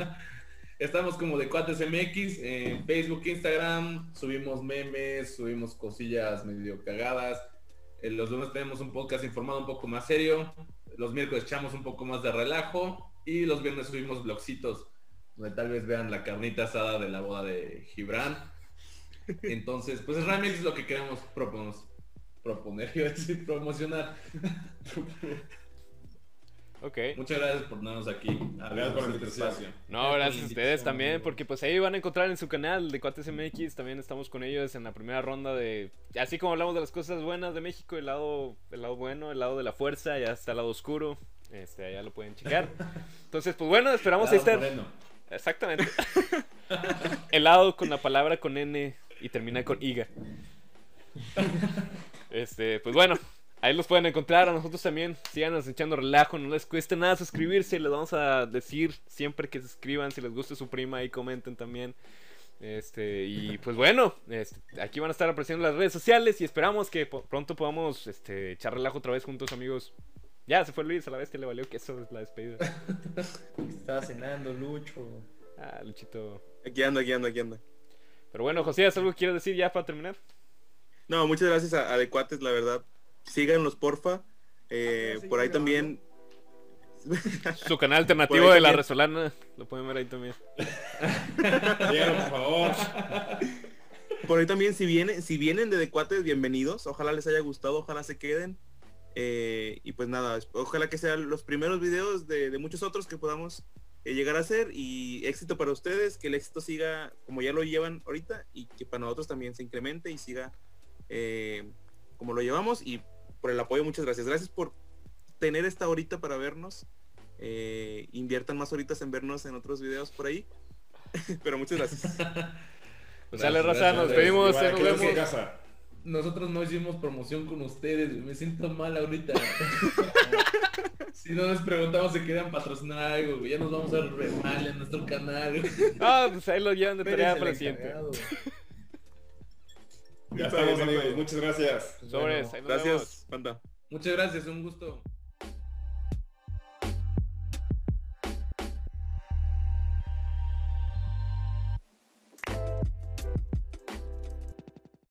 estamos como de Cuates MX en Facebook, Instagram, subimos memes, subimos cosillas medio cagadas. Eh, los lunes tenemos un podcast informado un poco más serio. Los miércoles echamos un poco más de relajo. Y los viernes subimos blogcitos donde tal vez vean la carnita asada de la boda de Gibran. Entonces, pues realmente es lo que queremos proponer, proponer, a decir, promocionar. Ok. Muchas gracias por darnos aquí. Gracias por este espacio. No, gracias a ustedes también, porque pues ahí van a encontrar en su canal de Cuates MX, también estamos con ellos en la primera ronda de, así como hablamos de las cosas buenas de México, el lado, el lado bueno, el lado de la fuerza, ya está el lado oscuro, este, allá lo pueden checar. Entonces, pues bueno, esperamos Lado estar, moreno. Exactamente, el lado con la palabra con N y termina con IGA. Este, pues bueno, ahí los pueden encontrar, a nosotros también, síganos echando relajo, no les cuesta nada suscribirse, les vamos a decir siempre que se suscriban, si les gusta su prima y comenten también. Este, y pues bueno, este, aquí van a estar apareciendo las redes sociales y esperamos que pronto podamos este, echar relajo otra vez juntos, amigos. Ya, se fue Luis, a la vez que le valió que eso es la despedida. Estaba cenando, Lucho. Ah, Luchito. Aquí anda, aquí anda, aquí anda. Pero bueno, José, ¿has algo que quieres decir ya para terminar? No, muchas gracias a Adecuates, la verdad. Síganlos, porfa. Eh, por ahí también. Su canal alternativo de la también. Resolana, lo pueden ver ahí también. Síganos, por favor. Por ahí también, si vienen, si vienen de Adecuates, bienvenidos. Ojalá les haya gustado, ojalá se queden. Eh, y pues nada, ojalá que sean los primeros videos de, de muchos otros que podamos eh, llegar a hacer. Y éxito para ustedes, que el éxito siga como ya lo llevan ahorita y que para nosotros también se incremente y siga eh, como lo llevamos. Y por el apoyo, muchas gracias. Gracias por tener esta horita para vernos. Eh, inviertan más horitas en vernos en otros videos por ahí. Pero muchas gracias. Pues sale, Gracias, raza, nos despedimos, nos vemos. Nosotros no hicimos promoción con ustedes, me siento mal ahorita. Si no les preguntamos si querían patrocinar algo. Ya nos vamos a ver re mal en nuestro canal. Ah, pues ahí lo llevan de tarea para el el siguiente. encargado. Ya estamos amigos, muchas gracias. Sobres, ahí nos vemos. Gracias. Muchas gracias, un gusto.